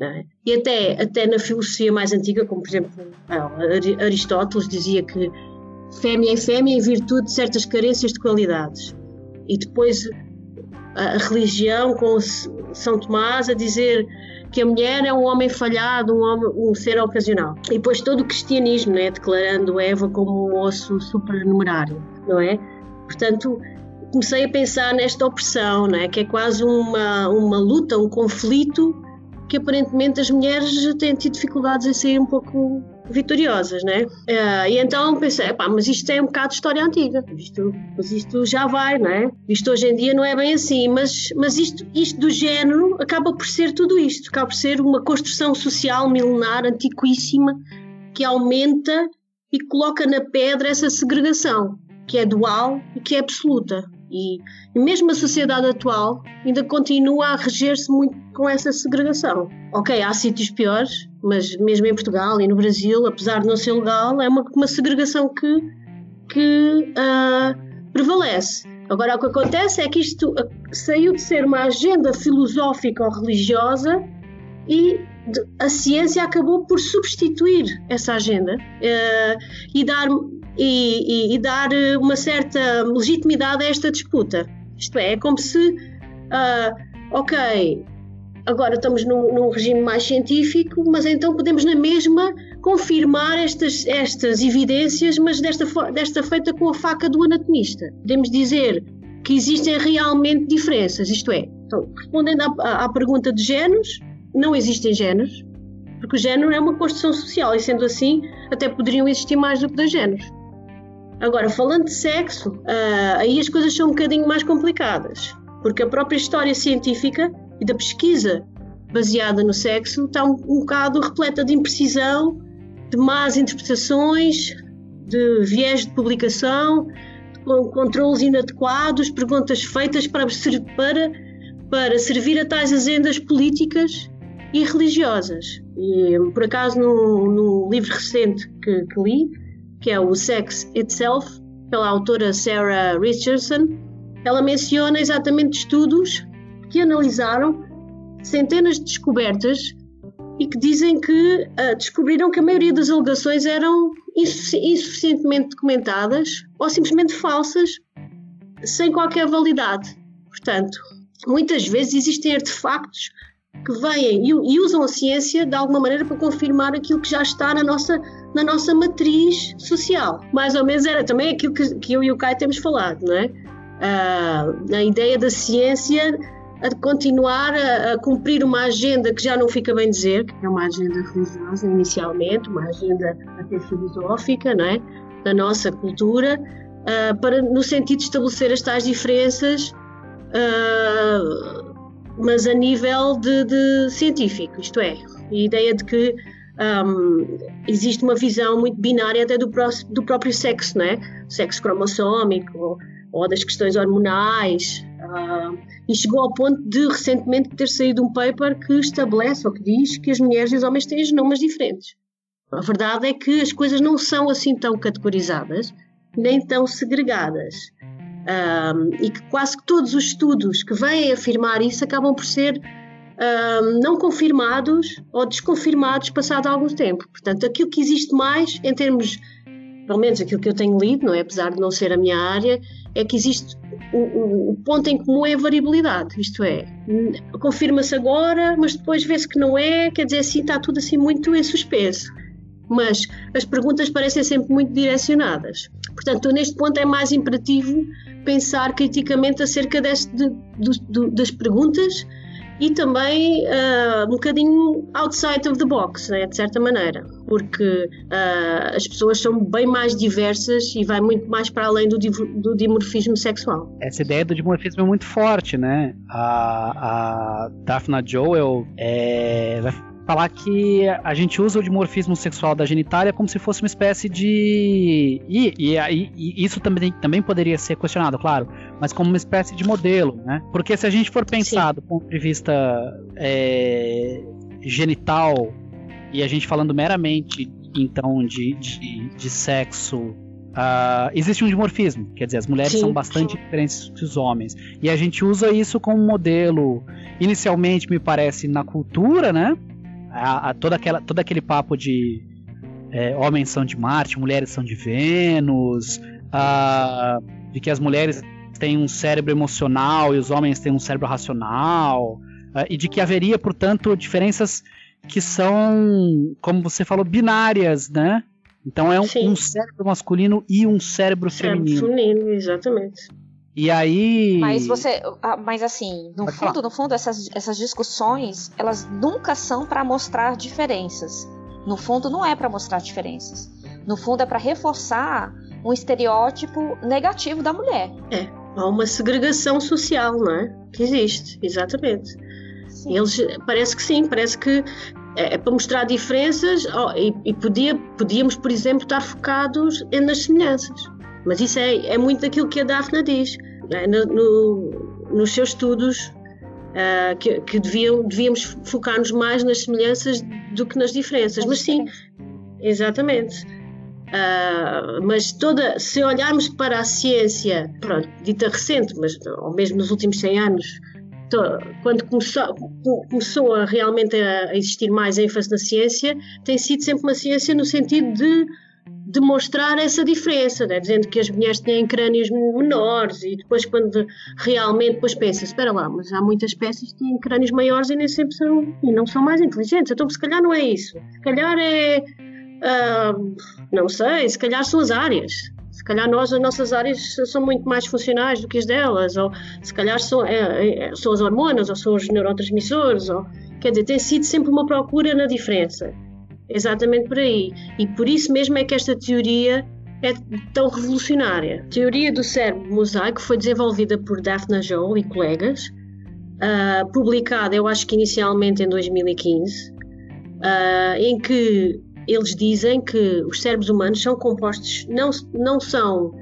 É? E até, até na filosofia mais antiga, como por exemplo Aristóteles dizia que fêmea é fêmea em virtude de certas carências de qualidades. E depois a, religião com São Tomás a dizer que a mulher é um homem falhado, um, homem, um ser ocasional. E depois todo o cristianismo, né, declarando Eva como um osso supernumerário, não é? Portanto, comecei a pensar nesta opressão, não é? que é quase uma, uma luta, um conflito que aparentemente as mulheres têm tido dificuldades em sair um pouco vitoriosas, né? Uh, e então pensei, pá, mas isto é um bocado história antiga, isto, mas isto já vai, não é? Isto hoje em dia não é bem assim, mas, mas isto, isto do género acaba por ser tudo isto, acaba por ser uma construção social milenar, antiquíssima, que aumenta e coloca na pedra essa segregação, que é dual e que é absoluta. E, e mesmo a sociedade atual ainda continua a reger-se muito com essa segregação. Ok, há sítios piores, mas mesmo em Portugal e no Brasil, apesar de não ser legal, é uma, uma segregação que, que uh, prevalece. Agora, o que acontece é que isto saiu de ser uma agenda filosófica ou religiosa e a ciência acabou por substituir essa agenda uh, e dar e, e, e, dar eh, uma certa legitimidade a esta disputa. Isto é, é como se, uh, ok, agora estamos num, num, regime mais científico, mas então podemos na mesma confirmar estas, estas evidências, mas desta, desta feita com a faca do anatomista. Podemos dizer que existem realmente diferenças, isto é, então, respondendo à, à pergunta de géneros, não existem géneros, porque o género é uma construção social e sendo assim até poderiam existir mais do que dois géneros. Agora, falando de sexo, uh, aí as coisas são um bocadinho mais complicadas, porque a própria história científica e da pesquisa baseada no sexo está um, um bocado repleta de imprecisão, de más interpretações, de viés de publicação, de controles inadequados, perguntas feitas para, para, para servir a tais agendas políticas e religiosas. E, por acaso, no, no livro recente que, que li, que é o Sex Itself, pela autora Sarah Richardson, ela menciona exatamente estudos que analisaram centenas de descobertas e que dizem que uh, descobriram que a maioria das alegações eram insuficientemente documentadas ou simplesmente falsas, sem qualquer validade. Portanto, muitas vezes existem artefactos que vêm e, usam a ciência de alguma maneira para confirmar aquilo que já está na nossa, na nossa matriz social. Mais ou menos era também aquilo que, que eu e o Kai temos falado, não é? Uh, a ideia da ciência a continuar a, a, cumprir uma agenda que já não fica bem dizer, que é uma agenda religiosa inicialmente, uma agenda até filosófica, não é? Da nossa cultura, uh, para, no sentido de estabelecer as tais diferenças uh, mas a nível de, de científico, isto é, a ideia de que um, existe uma visão muito binária até do, do próprio sexo, né? Sexo cromossómico ou, ou das questões hormonais, Uh, e chegou ao ponto de recentemente ter saído um paper que estabelece ou que diz que as mulheres e os homens têm genomas diferentes. A verdade é que as coisas não são assim tão categorizadas, nem tão segregadas. Um, e que quase que todos os estudos que vêm afirmar isso acabam por ser um, não confirmados ou desconfirmados passado algum tempo. Portanto, aquilo que existe mais em termos, pelo menos aquilo que eu tenho lido, não é? apesar de não ser a minha área, é que existe o, o, o ponto em comum é a variabilidade, isto é, confirma-se agora, mas depois vê-se que não é, quer dizer assim, está tudo assim muito em suspenso. Mas as perguntas parecem sempre muito direcionadas. Portanto, neste ponto é mais imperativo pensar criticamente acerca deste, de, das perguntas e também uh, um bocadinho outside of the box, né, de certa maneira, porque uh, as pessoas são bem mais diversas e vai muito mais para além do, do dimorfismo sexual. Essa ideia do dimorfismo é muito forte, né? A, a Daphne Joel é, falar que a gente usa o dimorfismo sexual da genitália como se fosse uma espécie de. E, e, e, isso também, também poderia ser questionado, claro, mas como uma espécie de modelo, né? Porque se a gente for pensar Sim. do ponto de vista é, genital, e a gente falando meramente então de, de, de sexo Uh, existe um dimorfismo, quer dizer, as mulheres sim, são bastante sim. diferentes dos homens. E a gente usa isso como modelo, inicialmente, me parece, na cultura, né? a, a, toda aquela, todo aquele papo de é, homens são de Marte, mulheres são de Vênus, a, de que as mulheres têm um cérebro emocional e os homens têm um cérebro racional, a, e de que haveria, portanto, diferenças que são, como você falou, binárias, né? Então é um, um cérebro masculino e um cérebro, cérebro feminino. feminino, exatamente. E aí. Mas você. Ah, mas assim, no Pode fundo, falar. no fundo, essas, essas discussões, elas nunca são para mostrar diferenças. No fundo, não é para mostrar diferenças. No fundo, é para reforçar um estereótipo negativo da mulher. É. Há uma segregação social, não é? Que existe, exatamente. Sim. Eles parece que sim, parece que é, é para mostrar diferenças oh, e, e podia, podíamos, por exemplo, estar focados nas semelhanças. Mas isso é, é muito daquilo que a Daphne diz. Né? No, no, nos seus estudos, uh, que, que deviam, devíamos focar-nos mais nas semelhanças do que nas diferenças. Mas sim, exatamente. Uh, mas toda, se olharmos para a ciência, pronto, dita recente, mas ou mesmo nos últimos 100 anos, quando começou, começou a realmente a existir mais ênfase na ciência, tem sido sempre uma ciência no sentido de demonstrar essa diferença, né? dizendo que as mulheres têm crânios menores e depois quando realmente depois pensa, espera lá, mas há muitas espécies que têm crânios maiores e nem sempre são e não são mais inteligentes, então se calhar não é isso, se calhar é não sei, se calhar são as áreas se calhar nós, as nossas áreas são muito mais funcionais do que as delas, ou se calhar são, é, é, são as hormonas, ou são os neurotransmissores, ou, quer dizer, tem sido sempre uma procura na diferença. Exatamente por aí. E por isso mesmo é que esta teoria é tão revolucionária. A teoria do cérebro mosaico foi desenvolvida por Daphne Joel e colegas, uh, publicada, eu acho que inicialmente em 2015, uh, ah, em que eles dizem que os cérebros humanos são compostos, não, não são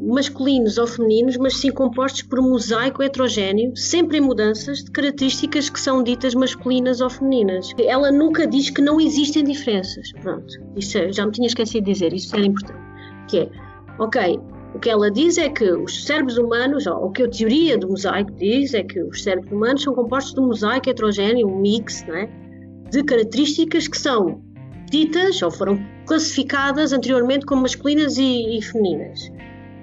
masculinos ou femininos, mas sim compostos por um mosaico heterogéneo, sempre em mudanças de características que são ditas masculinas ou femininas. Ela nunca diz que não existem diferenças. Pronto, isso é, já me tinha esquecido de dizer, isso era importante. Que é, ok, o que ela diz é que os cérebros humanos, ou o que a teoria do mosaico diz, é que os cérebros humanos são compostos de um mosaico heterogéneo, um mix, não é? de características que são ditas ou foram classificadas anteriormente como masculinas e, e femininas.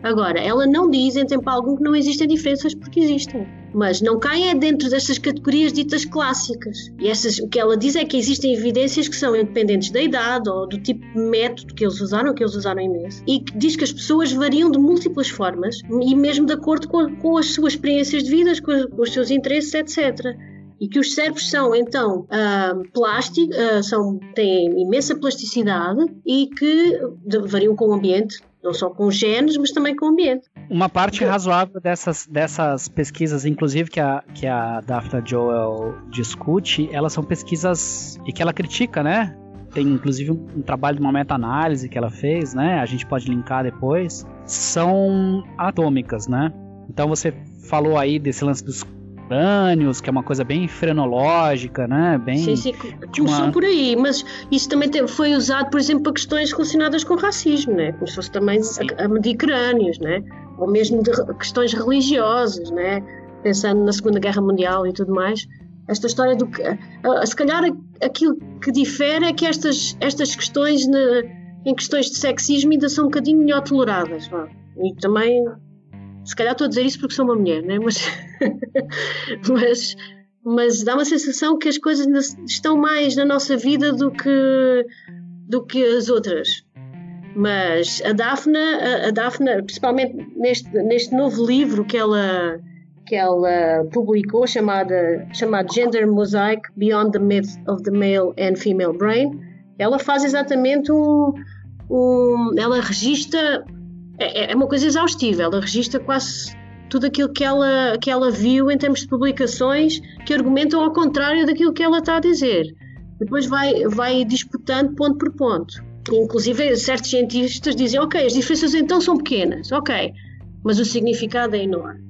Agora, ela não diz em tempo algum que não existem diferenças porque existem. Mas não caem é dentro destas categorias ditas clássicas. E essas, o que ela diz é que existem evidências que são independentes da idade ou do tipo de método que eles usaram, que eles usaram imenso. E que diz que as pessoas variam de múltiplas formas e mesmo de acordo com, com as suas experiências de vida, com, com os seus interesses, etc e que os cérebros são então uh, plásticos, uh, são, têm imensa plasticidade e que variam com o ambiente, não só com genes, mas também com o ambiente. Uma parte razoável dessas, dessas pesquisas, inclusive que a, que a Daphne Joel discute, elas são pesquisas e que ela critica, né? Tem inclusive um, um trabalho de uma meta-análise que ela fez, né? A gente pode linkar depois. São atômicas, né? Então você falou aí desse lance dos crânios, que é uma coisa bem frenológica, né? Bem, sim, sim, começou uma... por aí, mas isso também foi usado, por exemplo, para questões relacionadas com racismo, né? Como se fosse também a, a medir crânios, né? Ou mesmo de questões religiosas, né? Pensando na Segunda Guerra Mundial e tudo mais. Esta história do que. Se calhar aquilo que difere é que estas, estas questões em questões de sexismo ainda são um bocadinho melhor toleradas. Vá. E também se calhar estou a dizer isso porque sou uma mulher, né? mas, *laughs* *laughs* mas, mas dá uma sensação que as coisas estão mais na nossa vida do que, do que as outras. Mas a Daphne, a, Daphne principalmente neste, neste novo livro que ela, que ela publicou, chamada, chamado Gender Mosaic Beyond the Myth of the Male and Female Brain, ela faz exatamente um. um ela registra é, é uma coisa exaustiva, ela registra quase tudo aquilo que ela, que ela viu em termos de publicações que argumentam ao contrário daquilo que ela está a dizer. Depois vai, vai disputando ponto por ponto. Inclusive, certos cientistas dizem: ok, as diferenças então são pequenas, ok, mas o significado é enorme.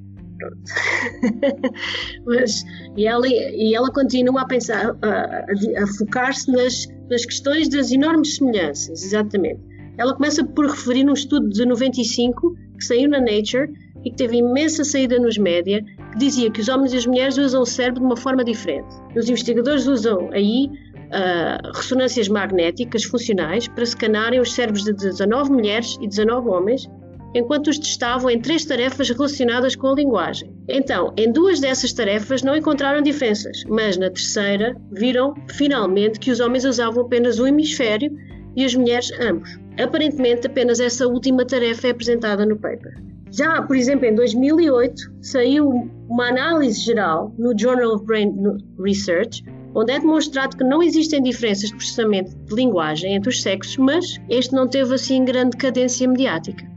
*laughs* mas, e, ela, e ela continua a pensar, a, a, focar-se nas, nas questões das enormes semelhanças, exatamente. Ela começa por referir num estudo de 95 que saiu na Nature e que teve imensa saída nos média, que dizia que os homens e as mulheres usam o cérebro de uma forma diferente. Os investigadores usam aí uh, ressonâncias magnéticas funcionais para escanarem os cérebros de 19 mulheres e 19 homens, enquanto os testavam em três tarefas relacionadas com a linguagem. Então, em duas dessas tarefas não encontraram diferenças, mas na terceira viram finalmente que os homens usavam apenas um hemisfério e as mulheres ambos. Aparentemente, apenas essa última tarefa é apresentada no paper. Já, por exemplo, em 2008, saiu uma análise geral no Journal of Brain Research, onde é demonstrado que não existem diferenças de processamento de linguagem entre os sexos, mas este não teve assim grande cadência mediática.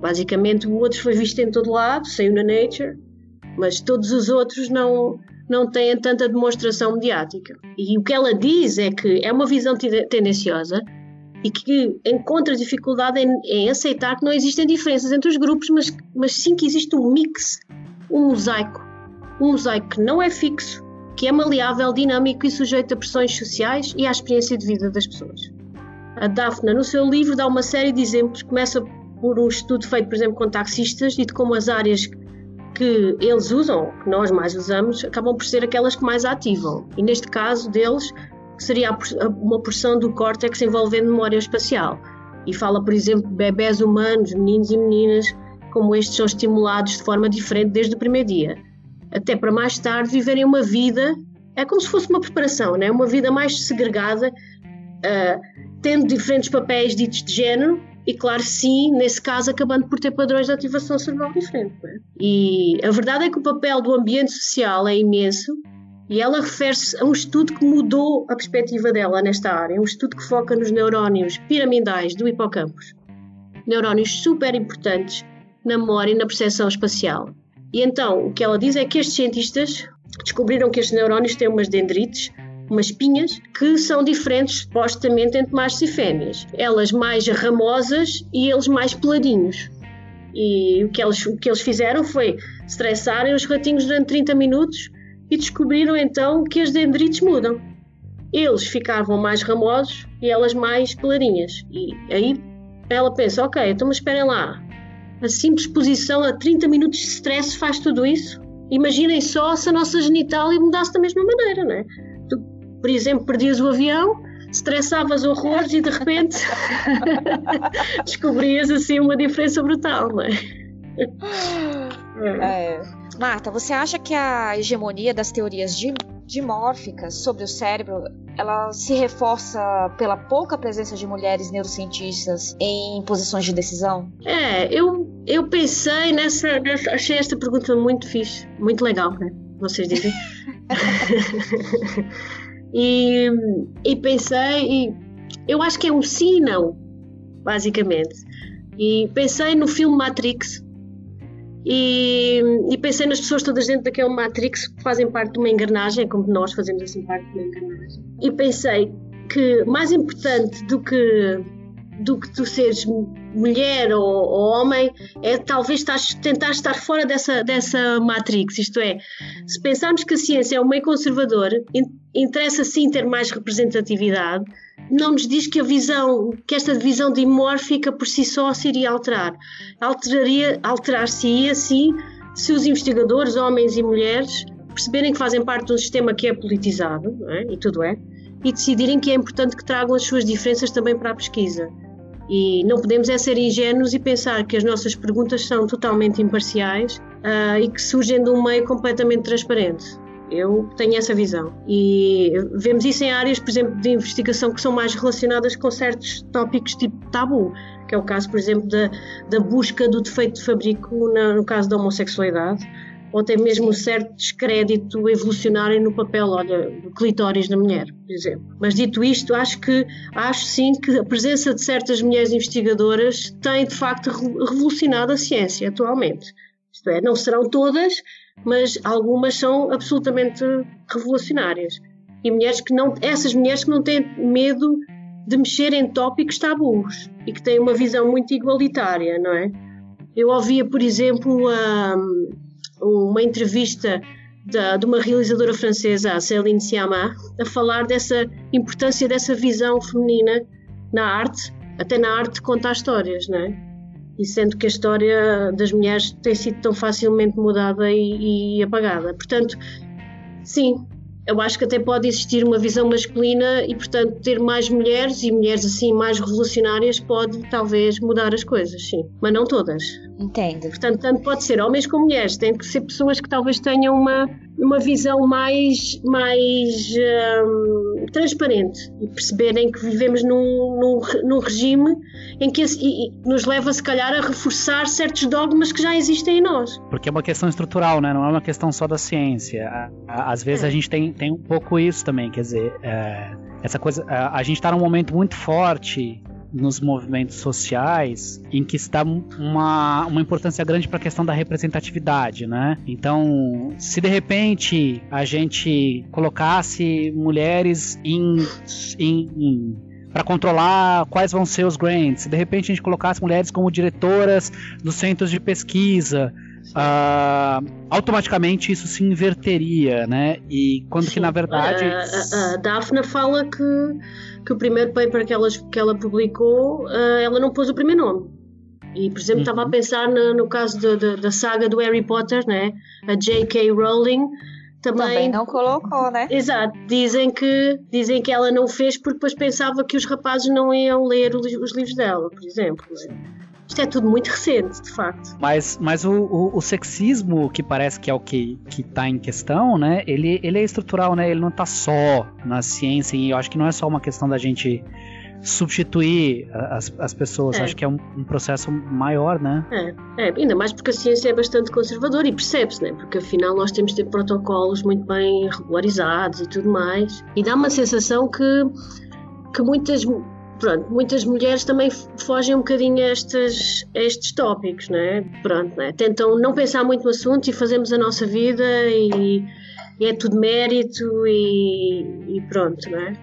Basicamente, o outro foi visto em todo lado, saiu na Nature, mas todos os outros não, não têm tanta demonstração mediática. E o que ela diz é que é uma visão tendenciosa e que encontra dificuldade em, em, aceitar que não existem diferenças entre os grupos, mas, mas sim que existe um mix, um mosaico. Um mosaico que não é fixo, que é maleável, dinâmico e sujeito a pressões sociais e à experiência de vida das pessoas. A Daphne, no seu livro, dá uma série de exemplos. Começa por um estudo feito, por exemplo, com taxistas e de como as áreas que eles usam, que nós mais usamos, acabam por ser aquelas que mais ativam. E neste caso deles, que seria uma porção do córtex envolvendo memória espacial. E fala, por exemplo, de bebés humanos, meninos e meninas, como estes são estimulados de forma diferente desde o primeiro dia, até para mais tarde viverem uma vida, é como se fosse uma preparação, né? uma vida mais segregada, uh, tendo diferentes papéis ditos de género, e claro, sim, nesse caso, acabando por ter padrões de ativação cerebral diferentes. É? E a verdade é que o papel do ambiente social é imenso e ela refere-se a um estudo que mudou a perspectiva dela nesta área, um estudo que foca nos neurónios piramidais do hipocampo, neurónios super importantes na memória e na percepção espacial. E então, o que ela diz é que estes cientistas descobriram que estes neurónios têm umas dendrites, umas pinhas, que são diferentes supostamente entre machos e fêmeas. Elas mais ramosas e eles mais peladinhos. E o que eles, o que eles fizeram foi estressarem os ratinhos durante 30 minutos e descobriram então que as dendrites mudam. Eles ficavam mais ramosos e elas mais clarinhas. E aí ela pensa: ok, então mas esperem lá. A simples exposição a 30 minutos de stress faz tudo isso? Imaginem só se a nossa genitália mudasse da mesma maneira, não é? Tu, por exemplo, perdias o avião, estressavas horrores e de repente *laughs* descobrias assim uma diferença brutal, não é? *laughs* é. Marta, você acha que a hegemonia das teorias dimórficas sobre o cérebro ela se reforça pela pouca presença de mulheres neurocientistas em posições de decisão? É, eu, eu pensei nessa, achei esta pergunta muito fixe, muito legal, né? Vocês dizem. *laughs* e, e pensei, e eu acho que é um sim e não, basicamente. E pensei no filme Matrix, e, e, pensei nas pessoas todas dentro daquele Matrix que fazem parte de uma engrenagem, como nós fazemos assim parte de uma engrenagem. E pensei que mais importante do que do que tu seres mulher ou, ou homem é talvez estás, tentar estar fora dessa, dessa matrix. Isto é, se pensarmos que a ciência é um meio conservador, interessa sim ter mais representatividade, não nos diz que a visão, que esta visão dimórfica por si só se iria alterar. Alteraria, alterar-se-ia sim se os investigadores, homens e mulheres, perceberem que fazem parte de um sistema que é politizado, é? e tudo é, e decidirem que é importante que tragam as suas diferenças também para a pesquisa. E não podemos é ser ingênuos e pensar que as nossas perguntas são totalmente imparciais uh, e que surgem de um meio completamente transparente. Eu tenho essa visão. E vemos isso em áreas, por exemplo, de investigação que são mais relacionadas com certos tópicos tipo tabu, que é o caso, por exemplo, da, da busca do defeito de fabrico no caso da homossexualidade ou até mesmo certo descrédito evolucionário no papel olha, do clitóris da mulher, por exemplo. Mas dito isto, acho que acho sim que a presença de certas mulheres investigadoras tem de facto revolucionado a ciência atualmente. Isto é, não serão todas, mas algumas são absolutamente revolucionárias. E mulheres que não, essas mulheres que não têm medo de mexer em tópicos tabus e que têm uma visão muito igualitária, não é? Eu ouvia, por exemplo, a uma entrevista de uma realizadora francesa, a Céline Sciamma, a falar dessa importância dessa visão feminina na arte, até na arte de contar histórias, não é? E sendo que a história das mulheres tem sido tão facilmente mudada e, e apagada. Portanto, sim, eu acho que até pode existir uma visão masculina e, portanto, ter mais mulheres e mulheres assim mais revolucionárias pode talvez mudar as coisas, sim. Mas não todas. Entendo. Portanto, tanto pode ser homens como mulheres. Tem que ser pessoas que talvez tenham uma, uma visão mais, mais hum, transparente e perceberem que vivemos num, num, num regime em que e, nos leva, se calhar, a reforçar certos dogmas que já existem em nós. Porque é uma questão estrutural, né? não é uma questão só da ciência. Às vezes é. a gente tem, tem um pouco isso também, quer dizer, é, essa coisa. A, a gente está num momento muito forte nos movimentos sociais em que está uma, uma importância grande para a questão da representatividade, né? Então, se de repente a gente colocasse mulheres em, em, em para controlar quais vão ser os grants. Se de repente a gente colocasse mulheres como diretoras dos centros de pesquisa, uh, automaticamente isso se inverteria, né? E quando Sim. que na verdade. A, a, a Daphne fala que, que o primeiro paper que ela, que ela publicou, uh, ela não pôs o primeiro nome. E, por exemplo, estava a uhum. pensar no, no caso de, de, da saga do Harry Potter, né? A J.K. Rowling. Também, também não colocou, né? Exato. Dizem que, dizem que ela não fez porque depois pensava que os rapazes não iam ler os, os livros dela, por exemplo. Né? Isto é tudo muito recente, de facto. Mas, mas o, o, o sexismo, que parece que é o que, que tá em questão, né? Ele, ele é estrutural, né? Ele não está só na ciência, e eu acho que não é só uma questão da gente substituir as, as pessoas. É. Acho que é um, um, processo maior, né? É, é, ainda mais porque a ciência é bastante conservadora e percebe-se, né? Porque afinal nós temos de ter protocolos muito bem regularizados e tudo mais. E dá uma sensação que, que muitas pronto, muitas mulheres também fogem um bocadinho a estes, a estes tópicos, né? Pronto, né? tentam não pensar muito no assunto e fazemos a nossa vida e, e é tudo mérito e, e pronto, né?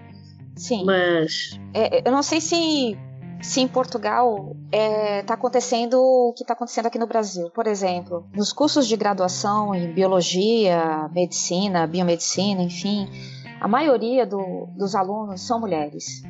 Sim. Mas. É, eu não sei se, se em Portugal está é, tá acontecendo o que está acontecendo aqui no Brasil. Por exemplo, nos cursos de graduação em biologia, medicina, biomedicina, enfim, a maioria do, dos alunos são mulheres.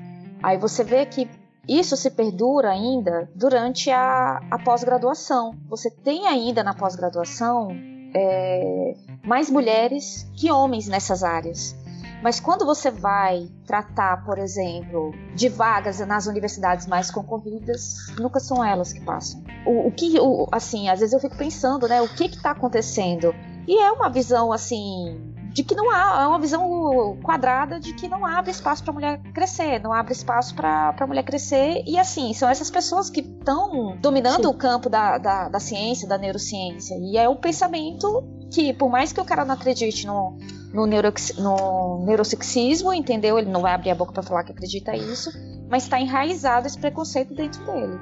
Aí você vê que isso se perdura ainda durante a, a pós-graduação. Você tem ainda na pós-graduação é, mais mulheres que homens nessas áreas. Mas quando você vai tratar, por exemplo, de vagas nas universidades mais concorridas, nunca são elas que passam. O, o que, o, assim, às vezes eu fico pensando, né, o que está acontecendo? E é uma visão assim de que não há é uma visão quadrada de que não abre espaço para a mulher crescer, não abre espaço para a mulher crescer e assim são essas pessoas que estão dominando Sim. o campo da, da, da, ciência, da neurociência e é um pensamento que por mais que o cara não acredite no no, neuro, no neurosexismo, entendeu? Ele não vai abrir a boca para falar que acredita isso, mas está enraizado esse preconceito dentro dele.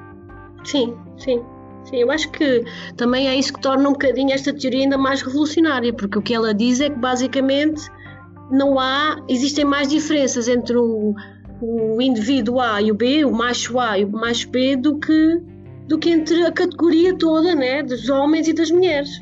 Sim, sim. Sim, eu acho que também é isso que torna um bocadinho esta teoria ainda mais revolucionária, porque o que ela diz é que basicamente não há, existem mais diferenças entre um, o indivíduo A e o B, o macho A e o macho B, do que, do que entre a categoria toda né, dos homens e das mulheres.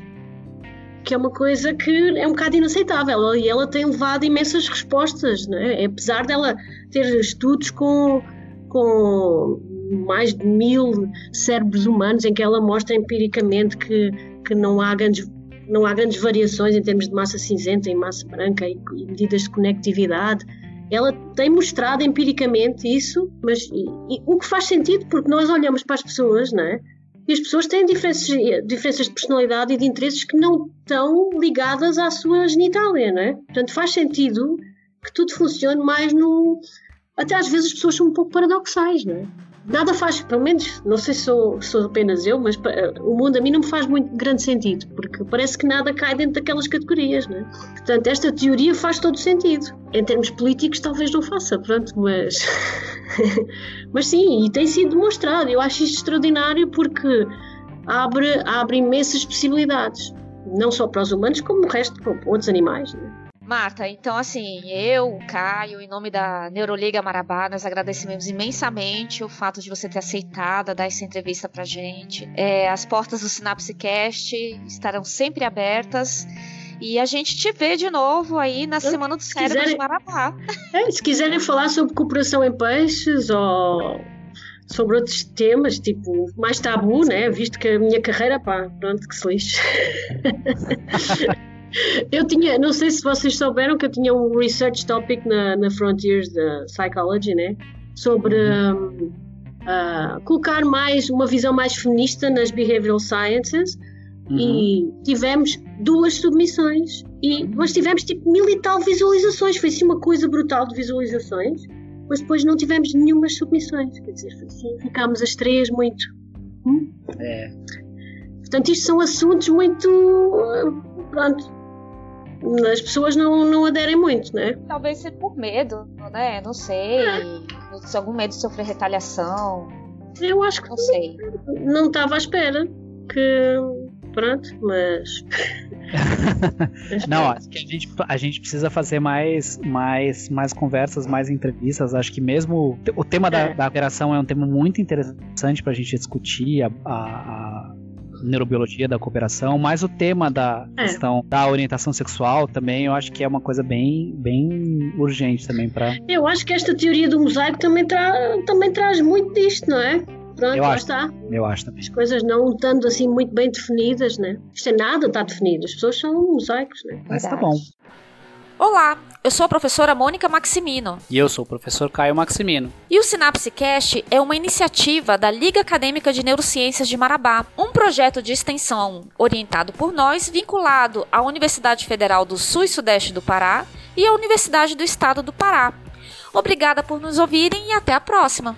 Que é uma coisa que é um bocado inaceitável. E ela tem levado imensas respostas, né? apesar dela ter estudos com, com mais de mil cérebros humanos em que ela mostra empiricamente que, que não há grandes não há grandes variações em termos de massa cinzenta e massa branca e, e medidas de conectividade. Ela tem mostrado empiricamente isso, mas e, e, o que faz sentido porque nós olhamos para as pessoas, não é? E as pessoas têm diferenças, diferenças de personalidade e de interesses que não estão ligadas à sua genitália, não é? Portanto, faz sentido que tudo funcione mais no. Até às vezes as pessoas são um pouco paradoxais, não é? Nada faz, pelo menos, não sei se sou, sou apenas eu, mas o mundo a mim não me faz muito grande sentido, porque parece que nada cai dentro daquelas categorias, né? Portanto, esta teoria faz todo sentido. Em termos políticos, talvez não faça, pronto, mas. *laughs* mas sim, e tem sido demonstrado. Eu acho isto extraordinário porque abre, abre imensas possibilidades, não só para os humanos, como o resto, para outros animais. Né? Marta, então assim, eu, Caio, em nome da Neuroliga Marabá, nós agradecemos imensamente o fato de você ter aceitado dar essa entrevista pra gente. É, as portas do Sinapsecast estarão sempre abertas. E a gente te vê de novo aí na Semana do Cérebro quiserem, de Marabá. É, se quiserem falar sobre cooperação em peixes ou sobre outros temas, tipo, mais tabu, né? Visto que a minha carreira, pá, pronto, que se lixe. *laughs* Eu tinha, não sei se vocês souberam que eu tinha um research topic na, na Frontiers da Psychology, né? Sobre um, uh, colocar mais uma visão mais feminista nas behavioral sciences uhum. e tivemos duas submissões e mas tivemos tipo mil e tal visualizações, foi assim uma coisa brutal de visualizações, mas depois não tivemos nenhuma submissões, quer dizer, assim, ficámos as três muito. Hum? É. Portanto, isto são assuntos muito. Pronto, as pessoas não, não aderem muito, né? Talvez seja por medo, né? Não sei. É. Algum medo de sofrer retaliação. Eu acho que não sei. Não estava à espera que. Pronto, mas. *laughs* não, acho que a gente, a gente precisa fazer mais, mais, mais conversas, mais entrevistas. Acho que mesmo o tema é. da, da operação é um tema muito interessante para a gente discutir. a, a neurobiologia da cooperação, mas o tema da é. questão da orientação sexual também, eu acho que é uma coisa bem, bem urgente também para. Eu acho que esta teoria do mosaico também, tra também traz muito disto, não é? Pronto, eu acho, está. Eu acho também. As coisas não estando assim muito bem definidas, né? Isto é nada está definido, as pessoas são mosaicos, né? Mas tá bom. Olá, eu sou a professora Mônica Maximino. E eu sou o professor Caio Maximino. E o Sinapsecast é uma iniciativa da Liga Acadêmica de Neurociências de Marabá, um projeto de extensão orientado por nós, vinculado à Universidade Federal do Sul e Sudeste do Pará e à Universidade do Estado do Pará. Obrigada por nos ouvirem e até a próxima!